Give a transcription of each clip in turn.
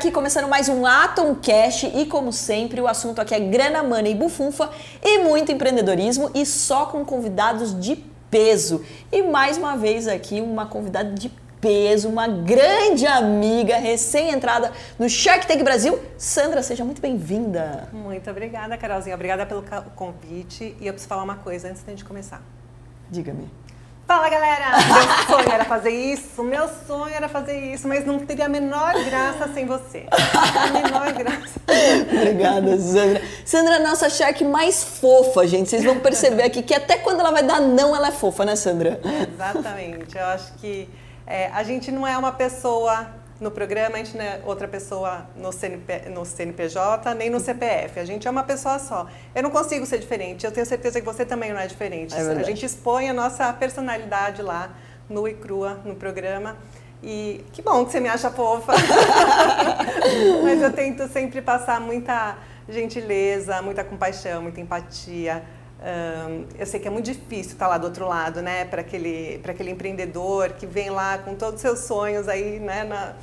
aqui começando mais um Atom Cash e como sempre o assunto aqui é grana, money e bufunfa e muito empreendedorismo e só com convidados de peso. E mais uma vez aqui uma convidada de peso, uma grande amiga recém-entrada no Shark Tank Brasil. Sandra, seja muito bem-vinda. Muito obrigada, Carolzinha. Obrigada pelo convite. E eu preciso falar uma coisa antes da gente começar. Diga-me. Fala galera! Meu sonho era fazer isso, meu sonho era fazer isso, mas não teria a menor graça sem você. A menor graça. Obrigada, Sandra. Sandra é a nossa Shark mais fofa, gente. Vocês vão perceber aqui que até quando ela vai dar não, ela é fofa, né, Sandra? Exatamente. Eu acho que é, a gente não é uma pessoa no programa, a gente não é outra pessoa no, CNP, no CNPJ, nem no CPF. A gente é uma pessoa só. Eu não consigo ser diferente. Eu tenho certeza que você também não é diferente. É a gente expõe a nossa personalidade lá, nua e crua, no programa. E que bom que você me acha fofa. Mas eu tento sempre passar muita gentileza, muita compaixão, muita empatia um, eu sei que é muito difícil estar lá do outro lado, né, para aquele, aquele empreendedor que vem lá com todos os seus sonhos aí, né, na,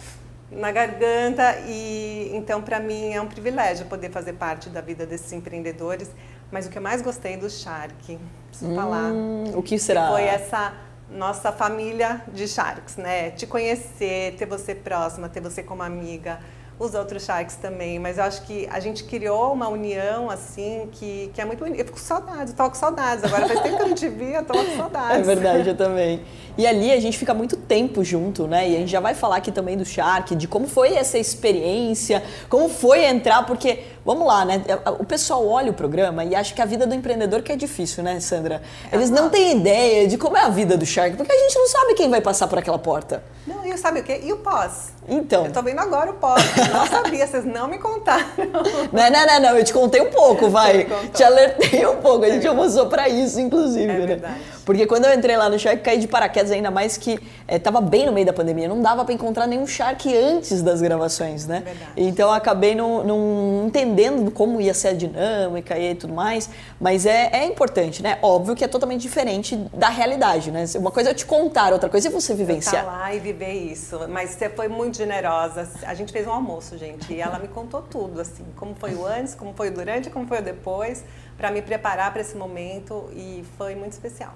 na garganta e então para mim é um privilégio poder fazer parte da vida desses empreendedores. Mas o que eu mais gostei do Shark, preciso hum, falar, o que será? Foi essa nossa família de Sharks, né? Te conhecer, ter você próxima, ter você como amiga os outros Sharks também, mas eu acho que a gente criou uma união assim que, que é muito bonita. Eu fico com saudades, eu tô com saudades. Agora faz tempo que eu não te vi, eu tô com saudades. É verdade, eu também. E ali a gente fica muito tempo junto, né? E a gente já vai falar aqui também do Shark, de como foi essa experiência, como foi entrar, porque, vamos lá, né? O pessoal olha o programa e acha que a vida do empreendedor que é difícil, né, Sandra? É Eles não têm ideia de como é a vida do Shark, porque a gente não sabe quem vai passar por aquela porta. Não, e sabe o quê? E o pós? Então. Eu tô vendo agora o pós. Não sabia, vocês não me contaram. Não, não, não, não. Eu te contei um pouco, vai. Te alertei um pouco. A gente almoçou pra isso, inclusive, é né? Verdade. Porque quando eu entrei lá no Shark, caí de paraquedas ainda mais que estava é, bem no meio da pandemia. Não dava para encontrar nenhum Shark antes das gravações, né? Verdade. Então eu acabei não, não, entendendo como ia ser a dinâmica e tudo mais. Mas é, é importante, né? Óbvio que é totalmente diferente da realidade, né? Uma coisa é eu te contar, outra coisa é você vivenciar. Estar lá e viver isso. Mas você foi muito generosa. A gente fez um almoço, gente, e ela me contou tudo, assim. Como foi o antes, como foi o durante, como foi o depois, para me preparar para esse momento e foi muito especial.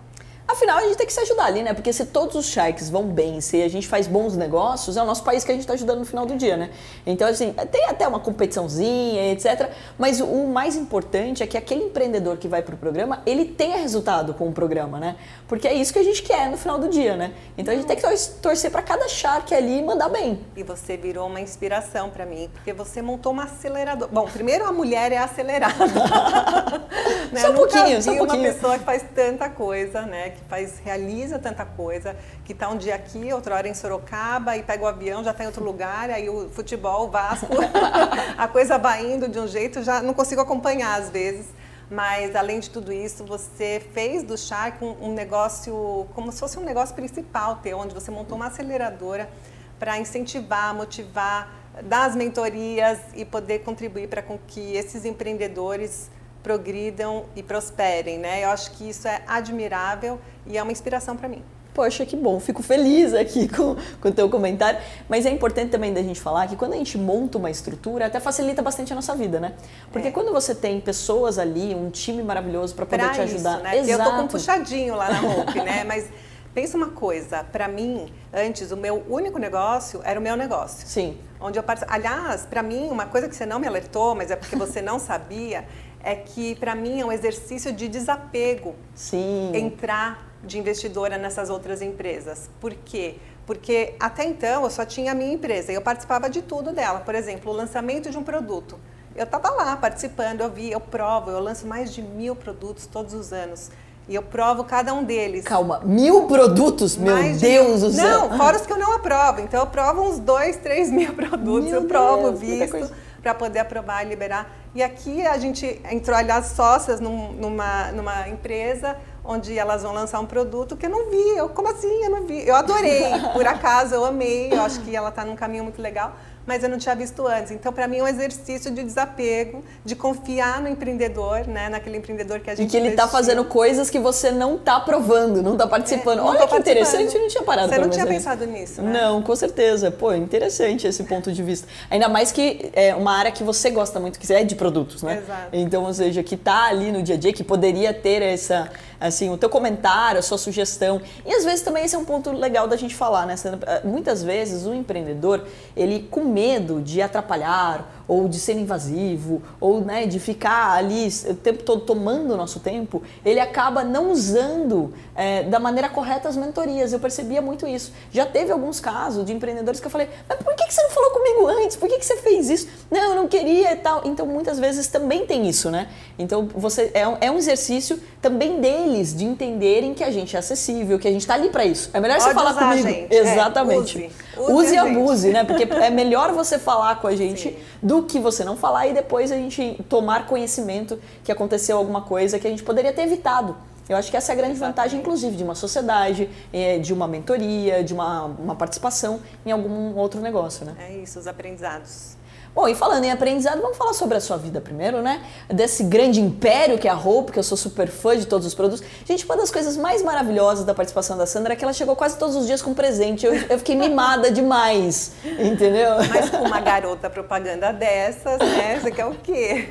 Afinal, a gente tem que se ajudar ali, né? Porque se todos os sharks vão bem, se a gente faz bons negócios, é o nosso país que a gente está ajudando no final do dia, né? Então, assim, tem até uma competiçãozinha, etc. Mas o mais importante é que aquele empreendedor que vai para o programa, ele tenha resultado com o programa, né? Porque é isso que a gente quer no final do dia, né? Então, a gente tem que torcer para cada shark ali e mandar bem. E você virou uma inspiração para mim, porque você montou uma aceleradora. Bom, primeiro a mulher é acelerada. né? Só um pouquinho, só um pouquinho. uma pessoa que faz tanta coisa, né? Que faz, realiza tanta coisa, que está um dia aqui, outra hora em Sorocaba, e pega o avião, já está em outro lugar, aí o futebol, o Vasco, a coisa vai indo de um jeito, já não consigo acompanhar às vezes. Mas além de tudo isso, você fez do Shark um, um negócio, como se fosse um negócio principal teu, onde você montou uma aceleradora para incentivar, motivar, dar as mentorias e poder contribuir para que esses empreendedores progridam e prosperem, né? Eu acho que isso é admirável e é uma inspiração para mim. Poxa, que bom, fico feliz aqui com, com o teu comentário. Mas é importante também da gente falar que quando a gente monta uma estrutura, até facilita bastante a nossa vida, né? Porque é. quando você tem pessoas ali, um time maravilhoso para poder pra te ajudar. Isso, né? Exato. Eu tô com um puxadinho lá na Hope, né? Mas pensa uma coisa, para mim, antes, o meu único negócio era o meu negócio. Sim. Onde eu. Aliás, para mim, uma coisa que você não me alertou, mas é porque você não sabia, é que para mim é um exercício de desapego Sim. entrar de investidora nessas outras empresas. Por quê? Porque até então eu só tinha a minha empresa e eu participava de tudo dela. Por exemplo, o lançamento de um produto. Eu estava lá participando, eu vi, eu provo, eu lanço mais de mil produtos todos os anos. E eu provo cada um deles. Calma, mil produtos? Meu Mais Deus do céu! Não, fora os que eu não aprovo. Então eu provo uns dois, três mil produtos. Meu eu provo, Deus, visto, para poder aprovar e liberar. E aqui a gente entrou, aliás, sócias num, numa, numa empresa onde elas vão lançar um produto que eu não vi. Eu, como assim? Eu não vi. Eu adorei, por acaso, eu amei. Eu acho que ela está num caminho muito legal. Mas eu não tinha visto antes. Então, para mim, é um exercício de desapego, de confiar no empreendedor, né? naquele empreendedor que a gente E que ele está fazendo coisas que você não está provando, não está participando. É, não Olha que interessante, eu não tinha parado Você não tinha pensado nisso, né? Não, com certeza. Pô, interessante esse ponto de vista. Ainda mais que é uma área que você gosta muito, que é de produtos, né? Exato. Então, ou seja, que está ali no dia a dia, que poderia ter essa assim, o teu comentário, a sua sugestão. E às vezes também esse é um ponto legal da gente falar, né? Muitas vezes o empreendedor, ele com medo de atrapalhar ou de ser invasivo, ou né, de ficar ali o tempo todo tomando o nosso tempo, ele acaba não usando é, da maneira correta as mentorias. Eu percebia muito isso. Já teve alguns casos de empreendedores que eu falei, mas por que você não falou comigo antes? Por que você fez isso? Não, eu não queria e tal. Então, muitas vezes também tem isso, né? Então, você é, é um exercício também deles de entenderem que a gente é acessível, que a gente está ali para isso. É melhor Pode você falar comigo. Gente. Exatamente. É, use. use, use e abuse, né? Porque é melhor você falar com a gente Sim. do que você não falar e depois a gente tomar conhecimento que aconteceu alguma coisa que a gente poderia ter evitado. Eu acho que essa é a grande Exatamente. vantagem, inclusive, de uma sociedade, eh, de uma mentoria, de uma, uma participação em algum outro negócio, né? É isso, os aprendizados. Bom, e falando em aprendizado, vamos falar sobre a sua vida primeiro, né? Desse grande império que é a Hope, que eu sou super fã de todos os produtos. Gente, uma das coisas mais maravilhosas da participação da Sandra é que ela chegou quase todos os dias com presente. Eu, eu fiquei mimada demais, entendeu? Mas com uma garota propaganda dessas, né? Você quer o quê?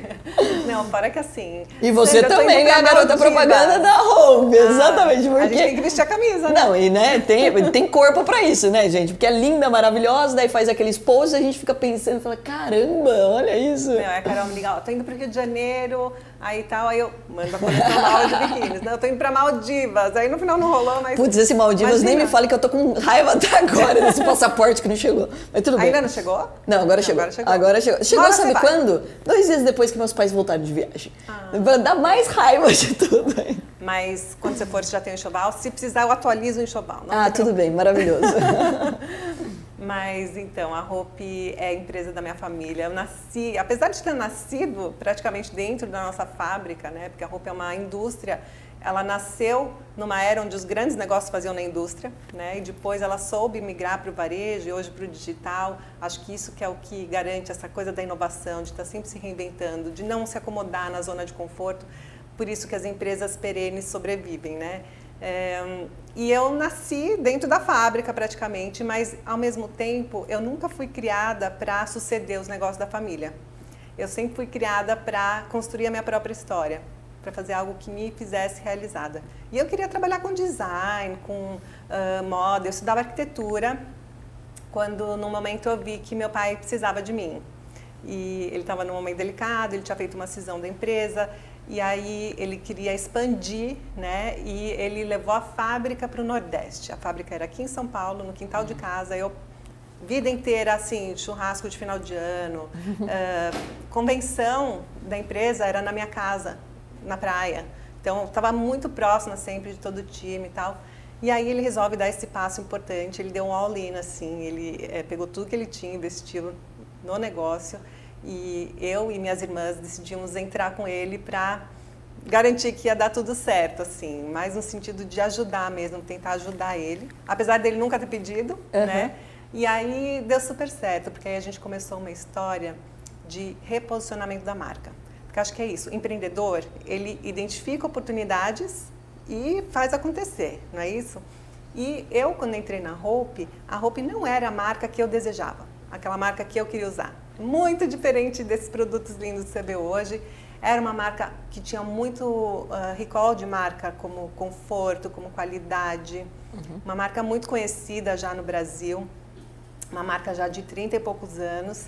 Não, para que assim. E você também é a garota propaganda da Hope, Ah, exatamente. Porque... A gente tem que vestir a camisa, né? Não, e né, tem, tem corpo pra isso, né, gente? Porque é linda, maravilhosa, daí faz aqueles posts e a gente fica pensando, fala, caramba, olha isso. Não, é a Carol me liga, ó, tô indo pro Rio de Janeiro, aí tal, aí eu mando a coleção de biquínis. Não, eu tô indo pra Maldivas. Aí no final não rolou, mas. Putz, esse Maldivas Imagina. nem me fale que eu tô com raiva até agora desse passaporte que não chegou. Mas tudo bem. Ainda não chegou? Não, agora chegou. Agora chegou. Agora chegou. Chegou, Agora sabe quando? Dois dias depois que meus pais voltaram de viagem. Ah. Pra dar mais raiva de tudo aí. Mas quando você for, você já tem o enxoval. Se precisar, eu atualizo o enxoval. Não Ah, tudo bem, maravilhoso. Mas então, a Hope é a empresa da minha família. Eu nasci, apesar de ter nascido praticamente dentro da nossa fábrica, né? Porque a Hope é uma indústria. Ela nasceu numa era onde os grandes negócios faziam na indústria, né? E depois ela soube migrar para o varejo e hoje para o digital. Acho que isso que é o que garante essa coisa da inovação, de estar sempre se reinventando, de não se acomodar na zona de conforto. Por isso que as empresas perenes sobrevivem, né? É, e eu nasci dentro da fábrica praticamente, mas ao mesmo tempo eu nunca fui criada para suceder os negócios da família. Eu sempre fui criada para construir a minha própria história, para fazer algo que me fizesse realizada. E eu queria trabalhar com design, com ah, moda, eu estudava arquitetura, quando no momento eu vi que meu pai precisava de mim. E ele estava num momento delicado, ele tinha feito uma cisão da empresa, e aí ele queria expandir, né? E ele levou a fábrica para o Nordeste. A fábrica era aqui em São Paulo, no quintal de casa. Eu vida inteira assim, churrasco de final de ano, ah, convenção da empresa era na minha casa, na praia. Então estava muito próxima sempre de todo o time e tal. E aí ele resolve dar esse passo importante. Ele deu um all-in assim. Ele eh, pegou tudo que ele tinha, investiu no negócio e eu e minhas irmãs decidimos entrar com ele para garantir que ia dar tudo certo, assim, mais no sentido de ajudar mesmo, tentar ajudar ele, apesar dele nunca ter pedido, Uhum. né? E aí deu super certo, porque aí a gente começou uma história de reposicionamento da marca. Porque acho que é isso, o empreendedor, ele identifica oportunidades e faz acontecer, não é isso? E eu, quando entrei na Hope, a Hope não era a marca que eu desejava, aquela marca que eu queria usar. Muito diferente desses produtos lindos que você vê hoje. Era uma marca que tinha muito ah, recall de marca, como conforto, como qualidade. Uma marca muito conhecida já no Brasil, uma marca já de 30 e poucos anos,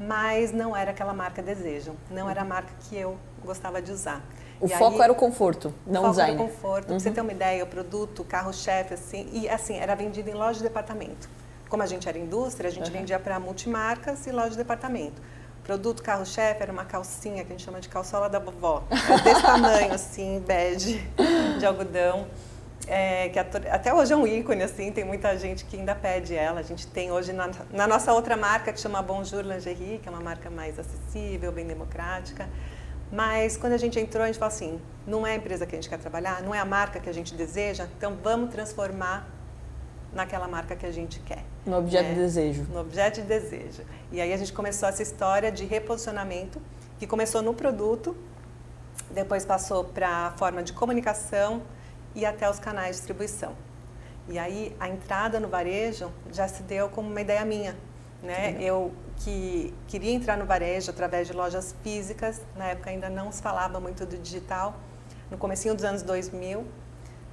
mas não era aquela marca desejo, não era a marca que eu gostava de usar. O E foco aí- era o conforto, não o foco design. era o conforto. Pra você ter uma ideia, o produto, o carro-chefe, assim, e assim, era vendido em loja de departamento. Como a gente era indústria, a gente vendia para multimarcas e loja de departamento. O produto carro-chefe era uma calcinha que a gente chama de calçola da vovó. Era desse tamanho, assim, bege, de algodão. É, que até hoje é um ícone, assim, tem muita gente que ainda pede ela. A gente tem hoje na, na nossa outra marca que chama Bonjour Lingerie, que é uma marca mais acessível, bem democrática. Mas quando a gente entrou, a gente falou assim: não é a empresa que a gente quer trabalhar, não é a marca que a gente deseja, então vamos transformar naquela marca que a gente quer. No objeto né? de desejo. No objeto de desejo. E aí a gente começou essa história de reposicionamento, que começou no produto, depois passou para a forma de comunicação e até os canais de distribuição. E aí a entrada no varejo já se deu como uma ideia minha, né? Eu que queria entrar no varejo através de lojas físicas, na época ainda não se falava muito do digital, no comecinho dos anos 2000,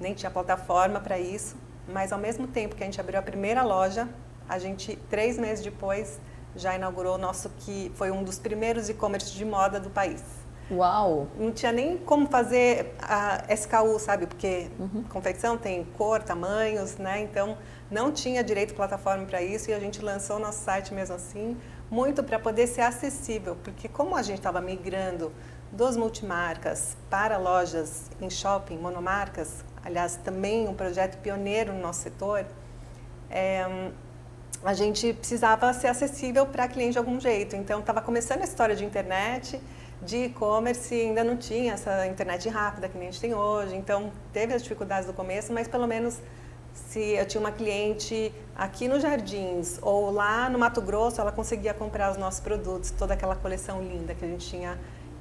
nem tinha plataforma para isso, mas ao mesmo tempo que a gente abriu a primeira loja, a gente três meses depois já inaugurou o nosso que foi um dos primeiros e-commerce de moda do país. Uau! Não tinha nem como fazer a SKU, sabe? Porque uhum. confecção tem cor, tamanhos, né? Então não tinha direito plataforma para isso e a gente lançou o nosso site mesmo assim, muito para poder ser acessível, porque como a gente estava migrando dos multimarcas para lojas em shopping, monomarcas, aliás, também um projeto pioneiro no nosso setor, é, a gente precisava ser acessível para cliente de algum jeito. Então, estava começando a história de internet, de e-commerce, ainda não tinha essa internet rápida que a gente tem hoje. Então, teve as dificuldades do começo, mas pelo menos se eu tinha uma cliente aqui nos Jardins ou lá no Mato Grosso, ela conseguia comprar os nossos produtos, toda aquela coleção linda que a gente tinha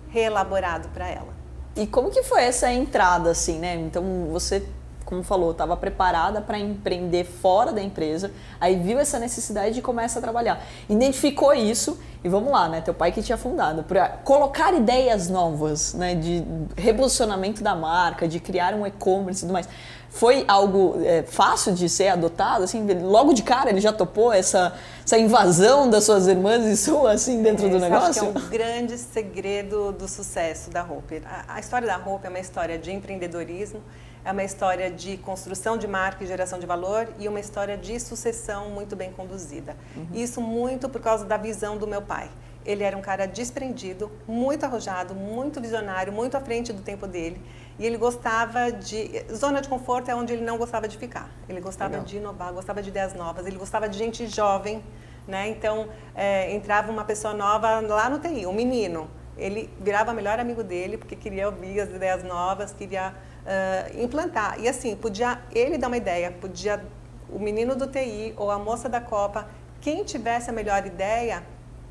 reelaborado para ela. E como que foi essa entrada assim, né? Então você como falou, estava preparada para empreender fora da empresa, aí viu essa necessidade e começa a trabalhar. Identificou isso e vamos lá, né? Teu pai que tinha fundado, para colocar ideias novas, né? De reposicionamento da marca, de criar um e-commerce e tudo mais. Foi algo é, fácil de ser adotado? Assim, logo de cara ele já topou essa, essa invasão das suas irmãs e sua, assim, dentro é, do negócio? Acho que é um grande segredo do sucesso da Roper. A, a história da Roper é uma história de empreendedorismo, é uma história de construção de marca e geração de valor e uma história de sucessão muito bem conduzida. Uhum. Isso muito por causa da visão do meu pai. Ele era um cara desprendido, muito arrojado, muito visionário, muito à frente do tempo dele. E ele gostava de. Zona de conforto é onde ele não gostava de ficar. Ele gostava Legal. de inovar, gostava de ideias novas, ele gostava de gente jovem. Né? Então, é, entrava uma pessoa nova lá no TI, um menino. Ele virava melhor amigo dele, porque queria ouvir as ideias novas, queria uh, implantar. E assim, podia ele dar uma ideia, podia o menino do TI ou a moça da Copa, quem tivesse a melhor ideia,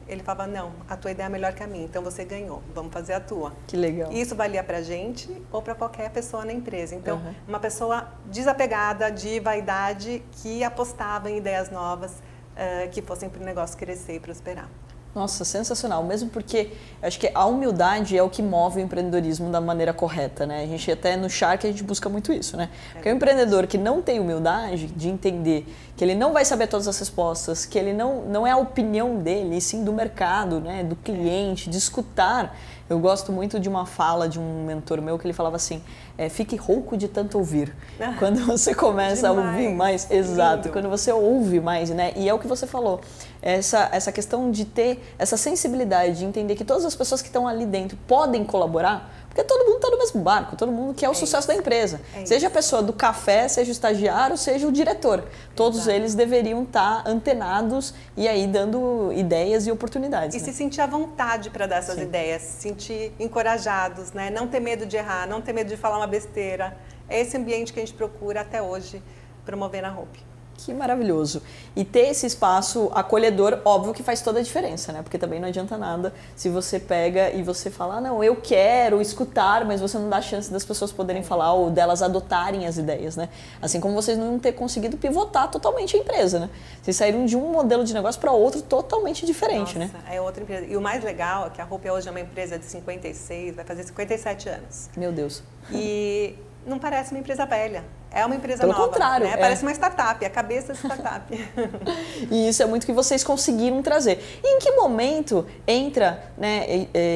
ele falava, não, a tua ideia é melhor que a minha, então você ganhou, vamos fazer a tua. Que legal. Isso valia para gente ou para qualquer pessoa na empresa. Então, uhum. uma pessoa desapegada de vaidade que apostava em ideias novas uh, que fossem para o negócio crescer e prosperar. Nossa, sensacional. Mesmo porque acho que a humildade é o que move o empreendedorismo da maneira correta, né? A gente até no Shark a gente busca muito isso, né? Porque o empreendedor que não tem humildade de entender que ele não vai saber todas as respostas, que ele não, não é a opinião dele, e sim do mercado, né? Do cliente, de escutar. Eu gosto muito de uma fala de um mentor meu que ele falava assim: é, fique rouco de tanto ouvir. Ah, quando você começa demais. a ouvir mais, exato, Lindo. quando você ouve mais, né? E é o que você falou essa, essa questão de ter essa sensibilidade, de entender que todas as pessoas que estão ali dentro podem colaborar, porque todo mundo está no mesmo barco, todo mundo quer o é sucesso isso. da empresa. É seja a pessoa do café, seja o estagiário, seja o diretor. Todos Exato. eles deveriam estar tá antenados e aí dando ideias e oportunidades. E né? se sentir à vontade para dar essas Sim. ideias, se sentir encorajados, né? não ter medo de errar, não ter medo de falar uma besteira. É esse ambiente que a gente procura até hoje promover na Hope. Que maravilhoso. E ter esse espaço acolhedor, óbvio que faz toda a diferença, né? Porque também não adianta nada se você pega e você fala, ah, não, eu quero escutar, mas você não dá chance das pessoas poderem falar ou delas adotarem as ideias, né? Assim como vocês não ter conseguido pivotar totalmente a empresa, né? Vocês saíram de um modelo de negócio para outro totalmente diferente, Nossa, né? É outra empresa. E o mais legal é que a Roupa hoje é uma empresa de 56, vai fazer 57 anos. Meu Deus. E não parece uma empresa velha. É uma empresa Pelo nova. contrário. Né? É. Parece uma startup, é a cabeça de startup. e isso é muito que vocês conseguiram trazer. E em que momento entra né,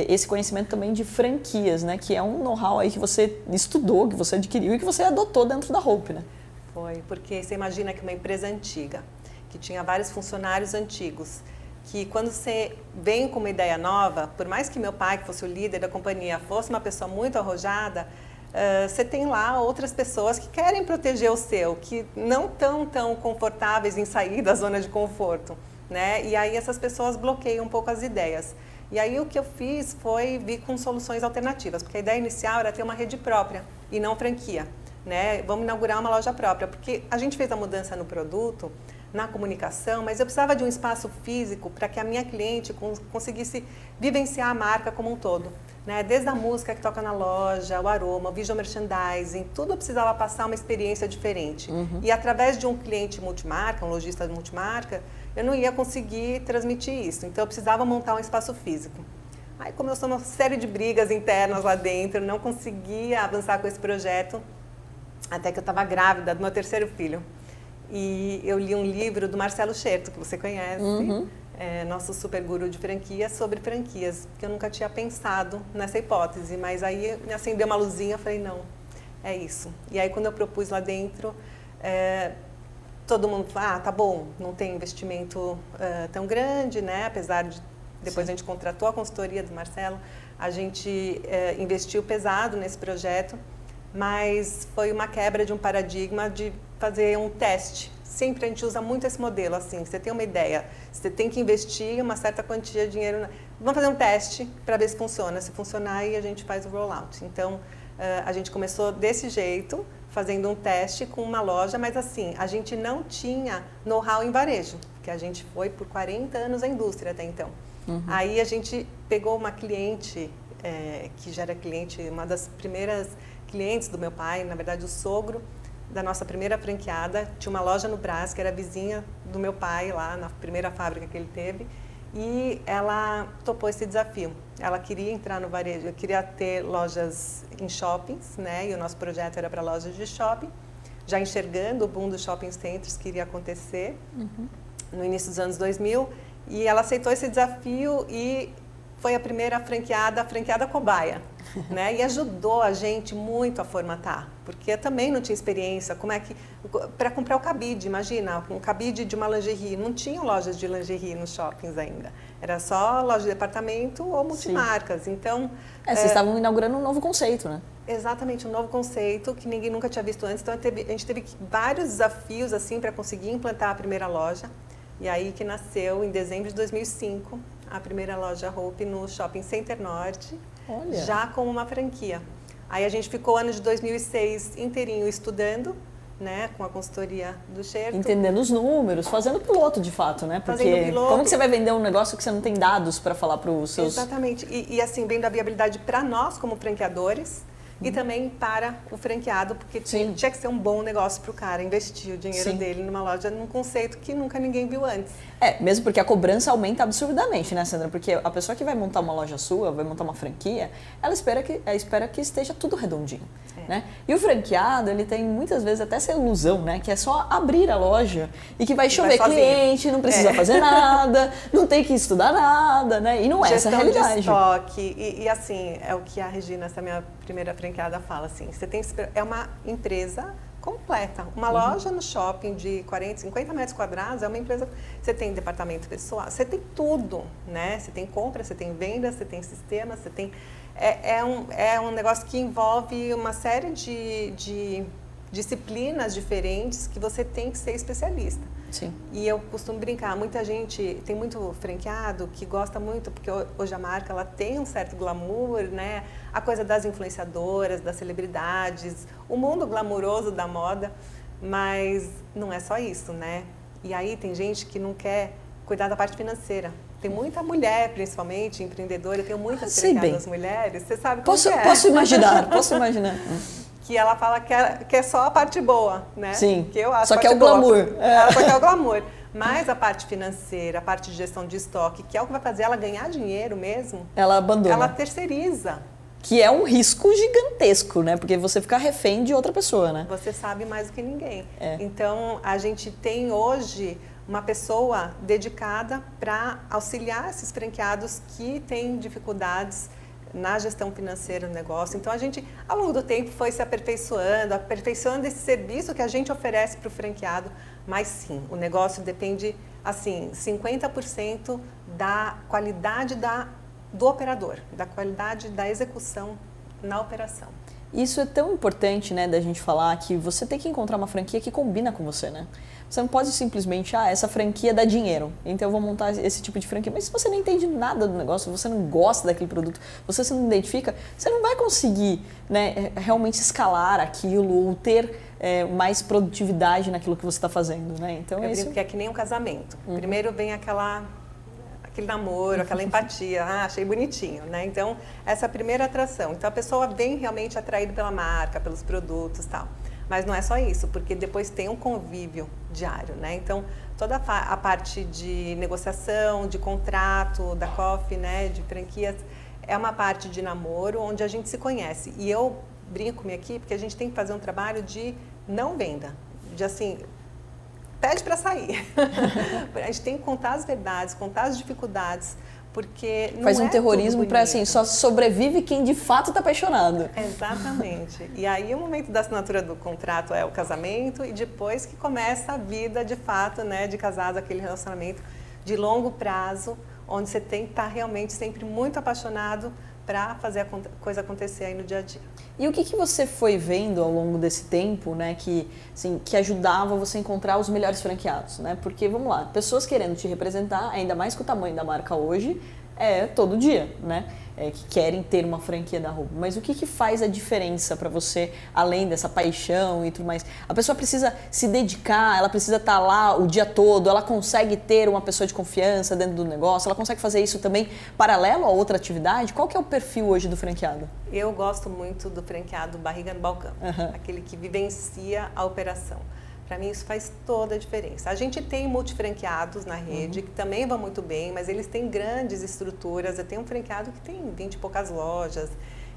esse conhecimento também de franquias, né? Que é um know-how aí que você estudou, que você adquiriu e que você adotou dentro da Hope, né? Foi, porque você imagina que uma empresa antiga, que tinha vários funcionários antigos, que quando você vem com uma ideia nova, por mais que meu pai, que fosse o líder da companhia, fosse uma pessoa muito arrojada, Uh, você tem lá outras pessoas que querem proteger o seu, que não estão tão confortáveis em sair da zona de conforto, né? E aí essas pessoas bloqueiam um pouco as ideias. E aí o que eu fiz foi vir com soluções alternativas, porque a ideia inicial era ter uma rede própria e não franquia, né? Vamos inaugurar uma loja própria, porque a gente fez a mudança no produto na comunicação, mas eu precisava de um espaço físico para que a minha cliente conseguisse vivenciar a marca como um todo. Né? Desde a música que toca na loja, o aroma, o visual merchandising, tudo precisava passar uma experiência diferente. Uhum. E através de um cliente multimarca, um lojista multimarca, eu não ia conseguir transmitir isso. Então eu precisava montar um espaço físico. Aí começou uma série de brigas internas lá dentro, não conseguia avançar com esse projeto, até que eu estava grávida do meu terceiro filho. E eu li um livro do Marcelo Scherto, que você conhece, uhum. É, nosso super guru de franquias, sobre franquias, que eu nunca tinha pensado nessa hipótese, mas aí me acendeu uma luzinha, eu falei, não, é isso. E aí quando eu propus lá dentro, é, todo mundo falou, ah, tá bom, não tem investimento uh, tão grande, né, apesar de depois Sim. a gente contratou a consultoria do Marcelo, a gente uh, investiu pesado nesse projeto, mas foi uma quebra de um paradigma de fazer um teste. Sempre a gente usa muito esse modelo, assim, você tem uma ideia, você tem que investir uma certa quantia de dinheiro. Na... Vamos fazer um teste para ver se funciona. Se funcionar, aí a gente faz o rollout. Então, uh, a gente começou desse jeito, fazendo um teste com uma loja, mas assim, a gente não tinha know-how em varejo, porque a gente foi por 40 anos a indústria até então. Uhum. Aí a gente pegou uma cliente, é, que já era cliente, uma das primeiras clientes do meu pai, na verdade o sogro, da nossa primeira franqueada, tinha uma loja no Brás, que era vizinha do meu pai lá na primeira fábrica que ele teve, e ela topou esse desafio. Ela queria entrar no varejo, queria ter lojas em shoppings, né? E o nosso projeto era para lojas de shopping, já enxergando o boom dos shopping centers que iria acontecer uhum. no início dos anos 2000. E ela aceitou esse desafio e foi a primeira franqueada, a franqueada cobaia, né? E ajudou a gente muito a formatar, porque eu também não tinha experiência. Como é que para comprar o cabide, imagina, um cabide de uma lingerie, não tinham lojas de lingerie nos shoppings ainda. Era só loja de departamento ou multimarcas. Sim. Então, é, vocês é, estavam inaugurando um novo conceito, né? Exatamente, um novo conceito que ninguém nunca tinha visto antes. Então, a gente teve vários desafios assim para conseguir implantar a primeira loja. E aí que nasceu em dezembro de 2005 a primeira loja Hope no Shopping Center Norte, Olha. já como uma franquia. Aí a gente ficou ano de 2006 inteirinho estudando, né, com a consultoria do Xerto. Entendendo os números, fazendo piloto de fato, né? Porque como que você vai vender um negócio que você não tem dados para falar para os seus... Exatamente. E, e assim, vendo a viabilidade para nós como franqueadores, e também para o franqueado, porque tinha, tinha, que ser um bom negócio para o cara investir o dinheiro Sim. dele numa loja num conceito que nunca ninguém viu antes. É, mesmo porque a cobrança aumenta absurdamente, né, Sandra? Porque a pessoa que vai montar uma loja sua, vai montar uma franquia, ela espera que, ela espera que esteja tudo redondinho. É. Né? E o franqueado, ele tem muitas vezes até essa ilusão, né? Que é só abrir a loja e que vai chover vai cliente, não precisa é. fazer nada, não tem que estudar nada, né? E não é essa a realidade. De estoque, e, e assim, é o que a Regina, essa minha primeira franqueada, fala assim: você tem é uma empresa completa. Uma uhum. loja no shopping de 40, 50 metros quadrados é uma empresa. Você tem departamento pessoal, você tem tudo, né? Você tem compra, você tem venda, você tem sistema, você tem. É, é, um, é um negócio que envolve uma série de, de disciplinas diferentes que você tem que ser especialista. Sim. E eu costumo brincar, muita gente, tem muito franqueado que gosta muito, porque hoje a marca ela tem um certo glamour, né? A coisa das influenciadoras, das celebridades, o mundo glamouroso da moda, mas não é só isso, né? E aí tem gente que não quer cuidar da parte financeira. Tem muita mulher, principalmente, empreendedora, eu tenho muitas ah, franqueadas mulheres, você sabe como posso, é. Posso imaginar, posso imaginar. Que ela fala que é, que é só a parte boa, né? Sim. Que eu acho só que é o glamour. É. Só que é o glamour. Mas a parte financeira, a parte de gestão de estoque, que é o que vai fazer ela ganhar dinheiro mesmo. Ela abandona. Ela terceiriza. Que é um risco gigantesco, né? Porque você fica refém de outra pessoa, né? Você sabe mais do que ninguém. É. Então, a gente tem hoje uma pessoa dedicada para auxiliar esses franqueados que têm dificuldades na gestão financeira do negócio. Então a gente, ao longo do tempo, foi se aperfeiçoando, aperfeiçoando esse serviço que a gente oferece para o franqueado. Mas sim, o negócio depende, assim, 50% da qualidade da, do operador, da qualidade da execução na operação. Isso é tão importante, né, da gente falar que você tem que encontrar uma franquia que combina com você, né? Você não pode simplesmente, ah, essa franquia dá dinheiro, então eu vou montar esse tipo de franquia. Mas se você não entende nada do negócio, você não gosta daquele produto, você se não identifica, você não vai conseguir né, realmente escalar aquilo ou ter é, mais produtividade naquilo que você está fazendo, né? Então Eu isso... que é que nem um casamento. Uhum. Primeiro vem aquela aquele namoro, aquela empatia, ah, achei bonitinho, né? Então, essa é a primeira atração. Então, a pessoa vem realmente atraída pela marca, pelos produtos tal. Mas não é só isso, porque depois tem um convívio diário, né? Então, toda a parte de negociação, de contrato, da COF, né, de franquias, é uma parte de namoro onde a gente se conhece. E eu brinco com minha equipe que a gente tem que fazer um trabalho de não venda, de assim, pede para sair. a gente tem que contar as verdades, contar as dificuldades, porque não faz um é terrorismo para assim só sobrevive quem de fato está apaixonado. Exatamente. E aí o momento da assinatura do contrato é o casamento e depois que começa a vida de fato, né, de casado, aquele relacionamento de longo prazo, onde você tem que estar tá realmente sempre muito apaixonado para fazer a coisa acontecer aí no dia a dia. E o que, que você foi vendo ao longo desse tempo, né, que, assim, que ajudava você a encontrar os melhores franqueados, né? Porque, vamos lá, pessoas querendo te representar, ainda mais com o tamanho da marca hoje, é todo dia, né? é, que querem ter uma franquia da roupa. Mas o que, que faz a diferença para você, além dessa paixão e tudo mais? A pessoa precisa se dedicar, ela precisa estar tá lá o dia todo, ela consegue ter uma pessoa de confiança dentro do negócio, ela consegue fazer isso também paralelo a outra atividade? Qual que é o perfil hoje do franqueado? Eu gosto muito do franqueado barriga no balcão, uhum. aquele que vivencia a operação. Para mim isso faz toda a diferença. A gente tem multifranqueados na rede uhum. que também vão muito bem, mas eles têm grandes estruturas. Eu tenho um franqueado que tem 20 e poucas lojas.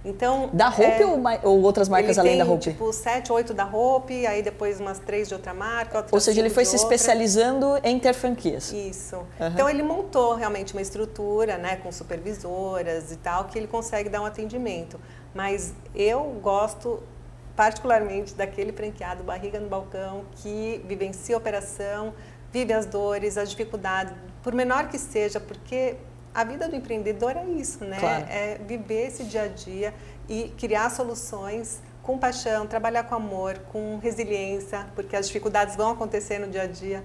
Então, da Hope é, ou, ou, outras marcas além da Hope? tipo 7, 8 da Hope, aí depois umas 3 de outra marca. Ou seja, ele foi se outra. especializando em ter franquias. Isso. Uhum. Então ele montou realmente uma estrutura, né, com supervisoras e tal, que ele consegue dar um atendimento. Mas eu gosto particularmente daquele franqueado barriga no balcão que vivencia a operação, vive as dores, as dificuldades, por menor que seja, porque a vida do empreendedor é isso, né? Claro. É viver esse dia a dia e criar soluções com paixão, trabalhar com amor, com resiliência, porque as dificuldades vão acontecer no dia a dia.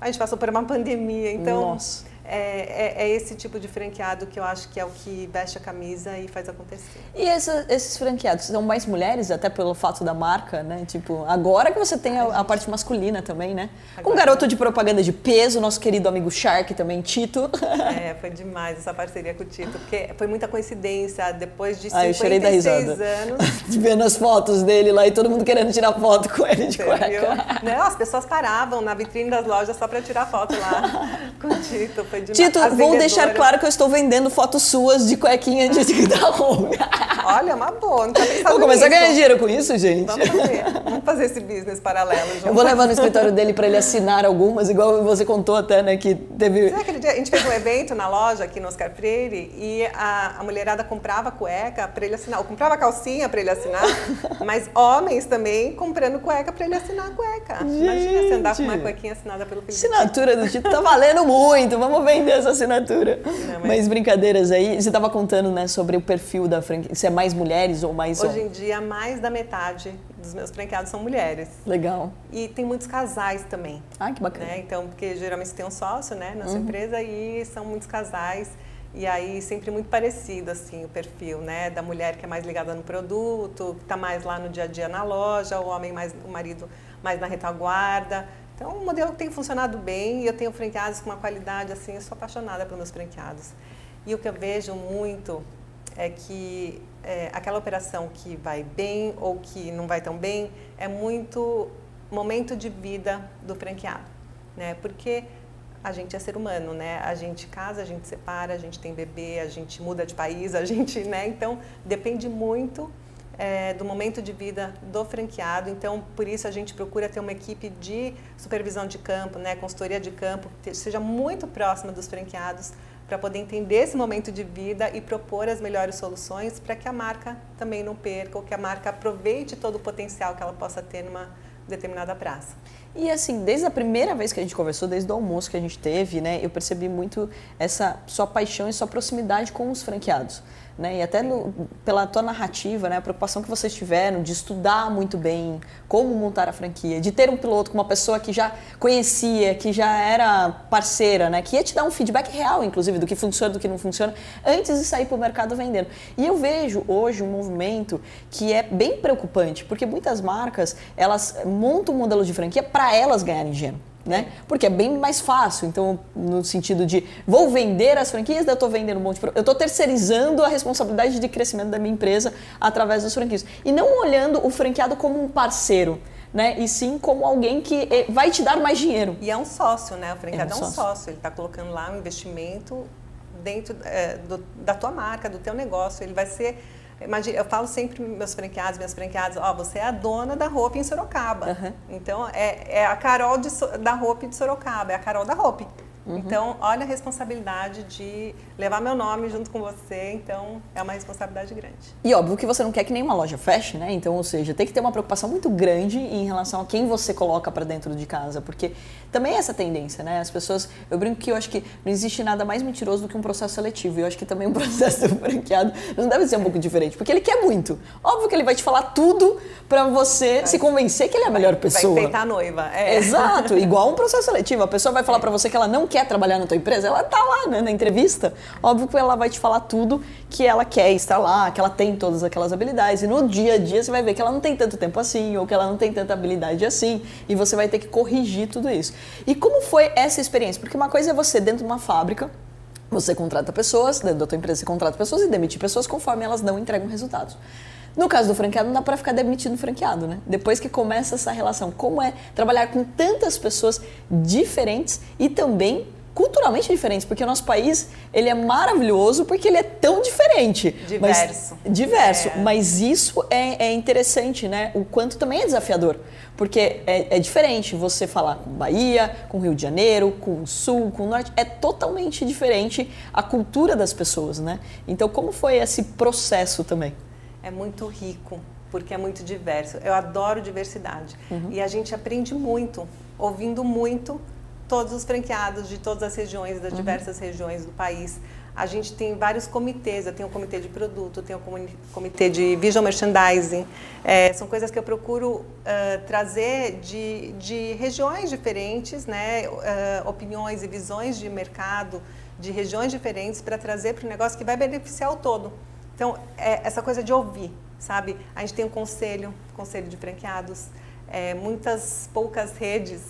A gente passou por uma pandemia, então Nossa é, é, é, esse tipo de franqueado que eu acho que é o que veste a camisa e faz acontecer. E essa, esses franqueados são mais mulheres, até pelo fato da marca, né? Tipo, agora que você tem a, a parte masculina também, né? Agora, Com um garoto de propaganda de peso, nosso querido amigo Shark também, Tito. É, foi demais essa parceria com o Tito, porque foi muita coincidência. Depois de 56 anos. de vendo as fotos dele lá e todo mundo querendo tirar foto com ele de cueca. Não, as pessoas paravam na vitrine das lojas só para tirar foto lá com o Tito. Foi demais. Tito, vou deixar claro que eu estou vendendo fotos suas de cuequinha de da roupa. Olha, uma boa, não tá pensando Vou começar nisso. a ganhar dinheiro com isso, gente. Vamos fazer, vamos fazer esse business paralelo. Junto. Eu vou levar no escritório dele para ele assinar algumas, igual você contou até, né, que teve... Aquele dia, a gente fez um evento na loja aqui no Oscar Freire e a, a mulherada comprava cueca para ele assinar, ou comprava calcinha para ele assinar, mas homens também comprando cueca para ele assinar a cueca. Gente. Imagina você andar com uma cuequinha assinada pelo Felipe. Assinatura do Tito tá valendo muito, vamos vender essa assinatura. Não, mas... mas... brincadeiras aí, você estava contando, né, sobre o perfil da franquia, se é mais mulheres ou mais Hoje em dia, mais da metade dos meus franqueados são mulheres. Legal. E tem muitos casais também. Ah, que bacana. Né? Então, porque geralmente tem um sócio, né, na sua uhum. empresa e são muitos casais. E aí sempre muito parecido assim o perfil, né, da mulher que é mais ligada no produto, que está mais lá no dia a dia na loja, o homem mais o marido mais na retaguarda. Então, o modelo tem funcionado bem e eu tenho franqueados com uma qualidade assim, eu sou apaixonada pelos meus franqueados. E o que eu vejo muito é que é, aquela operação que vai bem ou que não vai tão bem é muito momento de vida do franqueado, né? Porque a gente é ser humano, né? A gente casa, a gente separa, a gente tem bebê, a gente muda de país, a gente, né? Então depende muito é, do momento de vida do franqueado. Então, por isso a gente procura ter uma equipe de supervisão de campo, né, consultoria de campo, que seja muito próxima dos franqueados para poder entender esse momento de vida e propor as melhores soluções para que a marca também não perca ou que a marca aproveite todo o potencial que ela possa ter numa determinada praça. E assim, desde a primeira vez que a gente conversou, desde o almoço que a gente teve, né, eu percebi muito essa sua paixão e sua proximidade com os franqueados. Né? E até no, pela tua narrativa, né? a preocupação que vocês tiveram de estudar muito bem como montar a franquia, de ter um piloto com uma pessoa que já conhecia, que já era parceira, né? que ia te dar um feedback real, inclusive, do que funciona, do que não funciona, antes de sair para o mercado vendendo. E eu vejo hoje um movimento que é bem preocupante, porque muitas marcas elas montam um modelo de franquia para elas ganharem dinheiro né? Porque é bem mais fácil. Então, no sentido de vou vender as franquias, eu estou vendendo um monte de Eu estou terceirizando a responsabilidade de crescimento da minha empresa através das franquias. E não olhando o franqueado como um parceiro. Né? E sim como alguém que eh, vai te dar mais dinheiro. E é um sócio, né? O franqueado é um, é um sócio. sócio. Ele está colocando lá um investimento dentro é, do, da tua marca, do teu negócio. Ele vai ser Imagina, eu falo sempre para meus franqueados, minhas franqueadas, ó, você é a dona da roupa em Sorocaba. Uhum. Então, é, é a Carol de, da roupa de Sorocaba, é a Carol da roupa. Uhum. Então, olha a responsabilidade de levar meu nome junto com você. Então, é uma responsabilidade grande. E óbvio que você não quer que nenhuma loja feche, né? Então, ou seja, tem que ter uma preocupação muito grande em relação a quem você coloca para dentro de casa, porque também é essa tendência, né? As pessoas, eu brinco que eu acho que não existe nada mais mentiroso do que um processo seletivo. E eu acho que também um processo franqueado não deve ser um pouco diferente, porque ele quer muito. Óbvio que ele vai te falar tudo para você vai. se convencer que ele é a melhor pessoa. Vai enfeitar a noiva. É. Exato, igual um processo seletivo. A pessoa vai falar para você que ela não quer trabalhar na tua empresa, ela tá lá né, na entrevista. Óbvio que ela vai te falar tudo que ela quer estar lá, que ela tem todas aquelas habilidades. E no dia a dia você vai ver que ela não tem tanto tempo assim, ou que ela não tem tanta habilidade assim, e você vai ter que corrigir tudo isso. E como foi essa experiência? Porque uma coisa é você dentro de uma fábrica, você contrata pessoas, dentro da tua empresa você contrata pessoas e demite pessoas conforme elas não entregam resultados. No caso do franqueado, não dá para ficar demitindo franqueado, né? Depois que começa essa relação, como é trabalhar com tantas pessoas diferentes e também culturalmente diferentes, porque o nosso país ele é maravilhoso porque ele é tão diferente. Diverso. Mas, diverso. É. Mas isso é, é, interessante, né? O quanto também é desafiador. Porque é, é, diferente você falar com Bahia, com Rio de Janeiro, com o Sul, com o Norte. É totalmente diferente a cultura das pessoas, né? Então, como foi esse processo também? É muito rico, porque é muito diverso. Eu adoro diversidade. Uhum. E a gente aprende muito, ouvindo muito todos os franqueados de todas as regiões, das uhum. diversas regiões do país. A gente tem vários comitês, eu tenho um comitê de produto, tenho um comitê de visual merchandising. É, são coisas que eu procuro uh, trazer de, de regiões diferentes, né, uh, opiniões e visões de mercado de regiões diferentes para trazer para o negócio que vai beneficiar o todo. Então, é essa coisa de ouvir, sabe? A gente tem um conselho, conselho de franqueados, é, muitas poucas redes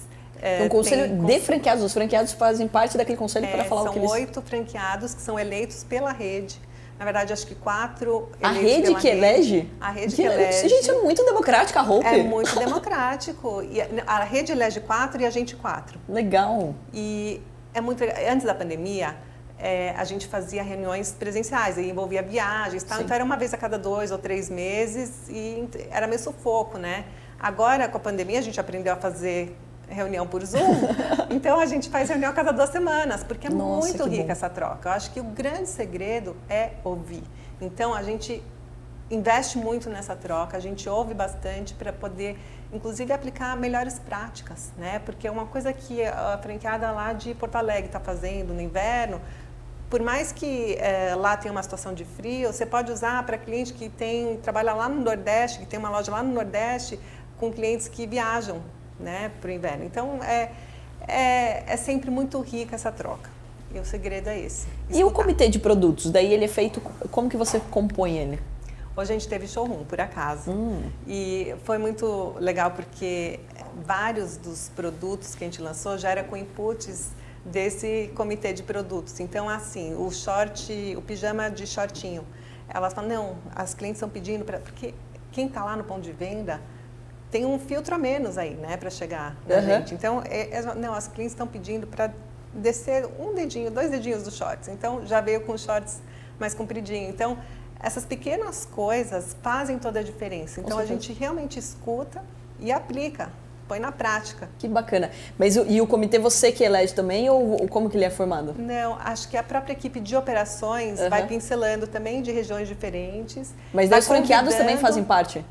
é, um conselho tem, de franqueados. Os franqueados fazem parte daquele conselho é, para falar o que eles... São oito franqueados que são eleitos pela rede. Na verdade, acho que quatro A rede que rede. elege? A rede que, que elege. Gente, é muito democrático a Hope. É muito democrático. E a rede elege quatro e a gente quatro. Legal. E é muito... Antes da pandemia, é, a gente fazia reuniões presenciais, e envolvia viagens, tal. então era uma vez a cada dois ou três meses e era meio sufoco, né? Agora, com a pandemia, a gente aprendeu a fazer reunião por Zoom. então a gente faz reunião a cada duas semanas, porque é Nossa, muito rica bom. essa troca. Eu acho que o grande segredo é ouvir. Então a gente investe muito nessa troca, a gente ouve bastante para poder, inclusive, aplicar melhores práticas, né? Porque uma coisa que a franqueada lá de Porto Alegre está fazendo no inverno, por mais que é, lá tenha uma situação de frio, você pode usar para cliente que tem trabalha lá no Nordeste, que tem uma loja lá no Nordeste, com clientes que viajam né, para o inverno. Então, é, é, é sempre muito rica essa troca. E o segredo é esse. Escutar. E o comitê de produtos? Daí ele é feito, como que você compõe ele? Hoje a gente teve showroom, por acaso. Hum. E foi muito legal porque vários dos produtos que a gente lançou já era com inputs desse comitê de produtos. Então, assim, o short, o pijama de shortinho. Elas falam, não, as clientes estão pedindo, para porque quem está lá no ponto de venda tem um filtro a menos aí, né, para chegar na uhum. gente. Então, é, é, não, as clientes estão pedindo para descer um dedinho, dois dedinhos dos shorts. Então, já veio com shorts mais compridinho. Então, essas pequenas coisas fazem toda a diferença. Então, a gente realmente escuta e aplica põe na prática. Que bacana. Mas e o comitê você que elege também ou como que ele é formado? Não, acho que a própria equipe de operações uhum. vai pincelando também de regiões diferentes. Mas os franqueados também fazem parte?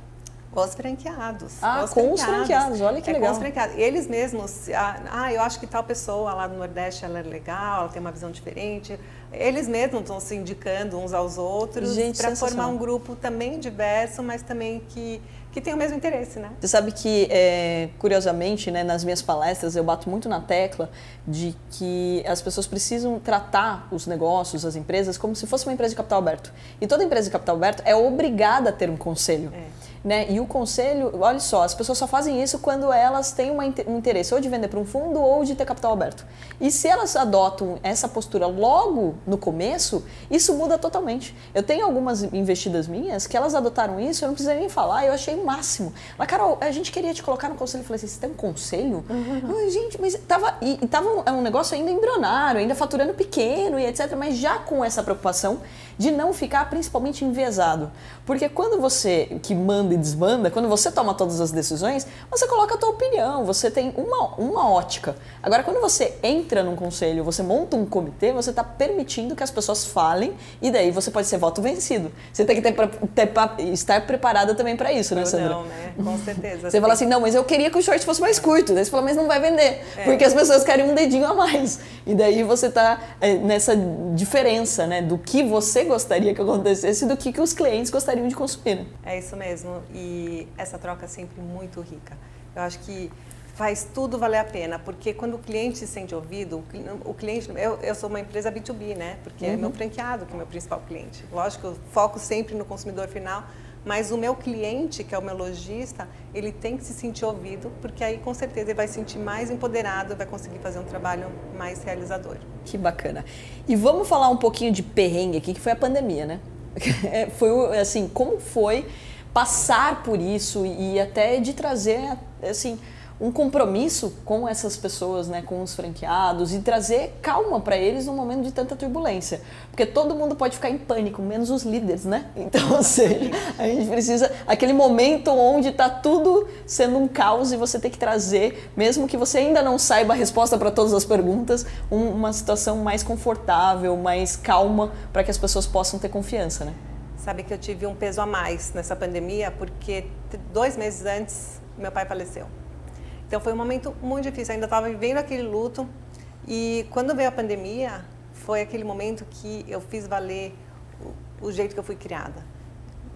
Os franqueados. Ah, os com os franqueados, olha que é legal. Com os franqueados. Eles mesmos, ah, ah, eu acho que tal pessoa lá no Nordeste ela é legal, ela tem uma visão diferente. Eles mesmos estão se indicando uns aos outros para formar um grupo também diverso, mas também que que tem o mesmo interesse, né? Você sabe que, é, curiosamente, né, nas minhas palestras eu bato muito na tecla de que as pessoas precisam tratar os negócios, as empresas, como se fosse uma empresa de capital aberto. E toda empresa de capital aberto é obrigada a ter um conselho. É. Né? E o conselho, olha só, as pessoas só fazem isso quando elas têm uma, um interesse ou de vender para um fundo ou de ter capital aberto. E se elas adotam essa postura logo no começo, isso muda totalmente. Eu tenho algumas investidas minhas que elas adotaram isso, eu não precisei nem falar, eu achei o máximo. Mas, Carol, a gente queria te colocar no conselho. Eu falei assim: você tem um conselho? Uhum. gente, mas tava, e, tava um, é um negócio ainda embrionário, ainda faturando pequeno e etc., mas já com essa preocupação de não ficar principalmente enviesado. Porque quando você que manda e desmanda, quando você toma todas as decisões, você coloca a tua opinião, você tem uma, uma ótica. Agora, quando você entra num conselho, você monta um comitê, você está permitindo que as pessoas falem e daí você pode ser voto vencido. Você tem que ter, ter, estar preparada também para isso, né, Sandra? Não, né? Com certeza. Você fala assim, não, mas eu queria que o short fosse mais curto. Daí você fala, mas não vai vender, é. porque as pessoas querem um dedinho a mais. E daí você está é, nessa diferença, né, do que você gostaria que acontecesse do que, que os clientes gostariam de consumir. Né? É isso mesmo. E essa troca é sempre muito rica. Eu acho que faz tudo valer a pena, porque quando o cliente se sente ouvido, o cliente, eu, eu sou uma empresa B2B, né? Porque uhum. é meu franqueado que é meu principal cliente. Lógico, eu foco sempre no consumidor final, mas o meu cliente, que é o meu lojista, ele tem que se sentir ouvido, porque aí com certeza ele vai se sentir mais empoderado, vai conseguir fazer um trabalho mais realizador. Que bacana. E vamos falar um pouquinho de perrengue aqui, que foi a pandemia, né? É, foi assim, como foi passar por isso e até de trazer assim um compromisso com essas pessoas, né, com os franqueados e trazer calma para eles no momento de tanta turbulência, porque todo mundo pode ficar em pânico, menos os líderes, né? Então, ou seja, a gente precisa aquele momento onde está tudo sendo um caos e você tem que trazer, mesmo que você ainda não saiba a resposta para todas as perguntas, um, uma situação mais confortável, mais calma para que as pessoas possam ter confiança, né? Sabe que eu tive um peso a mais nessa pandemia porque dois meses antes meu pai faleceu. Então foi um momento muito difícil, ainda estava vivendo aquele luto. E quando veio a pandemia, foi aquele momento que eu fiz valer o, jeito que eu fui criada,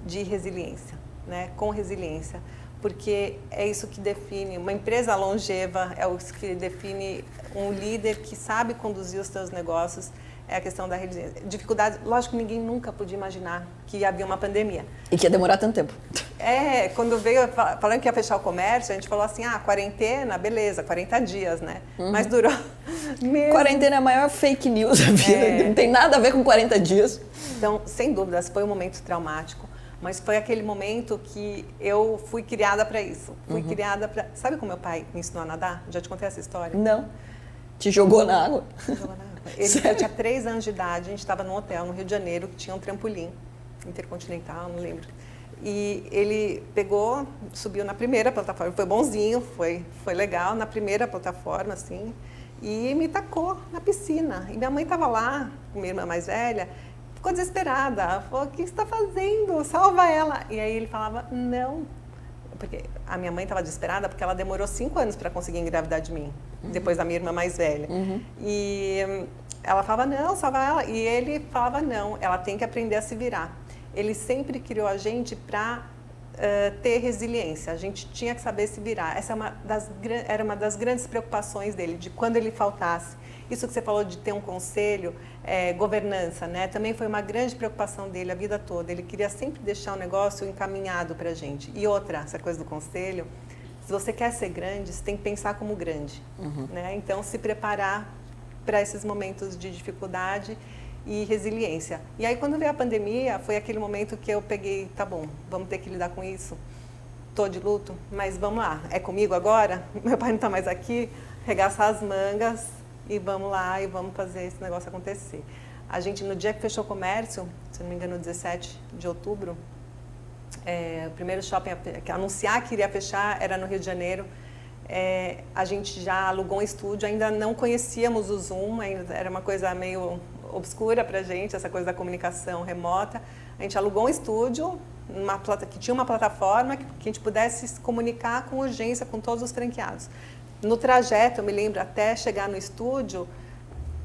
de resiliência, né? com resiliência. Porque é isso que define uma empresa longeva, é o que define um líder que sabe conduzir os seus negócios é a questão da resiliência. Dificuldades, lógico ninguém nunca podia imaginar que havia uma pandemia. E que ia demorar tanto tempo. É, quando veio falando que ia fechar o comércio, a gente falou assim, ah, quarentena, beleza, 40 dias, né? Uhum. Mas durou mesmo. Quarentena é a maior fake news da vida, é. não tem nada a ver com 40 dias. Então, sem dúvidas, foi um momento traumático, mas foi aquele momento que eu fui criada para isso. Fui uhum. criada para... Sabe como meu pai me ensinou a nadar? Já te contei essa história? Não. Te jogou na água? Jogou na água. Ele tinha três anos de idade, a gente estava num hotel no Rio de Janeiro que tinha um trampolim intercontinental, não lembro. E ele pegou, subiu na primeira plataforma, foi bonzinho, foi, foi legal, na primeira plataforma, assim, e me tacou na piscina. E minha mãe estava lá, com minha irmã mais velha, ficou desesperada. Falou: O que está fazendo? Salva ela. E aí ele falava: Não. Porque a minha mãe estava desesperada porque ela demorou cinco anos para conseguir engravidar de mim uhum. depois da minha irmã mais velha. Uhum. E hum, ela falava, não, salva ela. E ele falava, não, ela tem que aprender a se virar. Ele sempre criou a gente para uh, ter resiliência. A gente tinha que saber se virar. Essa é uma das, era uma das grandes preocupações dele, de quando ele faltasse. Isso que você falou de ter um conselho, é, governança, né? Também foi uma grande preocupação dele a vida toda. Ele queria sempre deixar o negócio encaminhado para a gente. E outra, essa coisa do conselho, se você quer ser grande, você tem que pensar como grande. Uhum. Né? Então, se preparar para esses momentos de dificuldade e resiliência. E aí, quando veio a pandemia, foi aquele momento que eu peguei, tá bom, vamos ter que lidar com isso. Tô de luto, mas vamos lá, é comigo agora? Meu pai não está mais aqui, regaçar as mangas e vamos lá e vamos fazer esse negócio acontecer. A gente, no dia que fechou o comércio, se não me engano, 17 de outubro, é, o primeiro shopping a anunciar que iria fechar era no Rio de Janeiro. É, a gente já alugou um estúdio, ainda não conhecíamos o Zoom, ainda era uma coisa meio obscura para a gente, essa coisa da comunicação remota. A gente alugou um estúdio, uma, que tinha uma plataforma que, que a gente pudesse se comunicar com urgência com todos os franqueados. No trajeto, eu me lembro, até chegar no estúdio,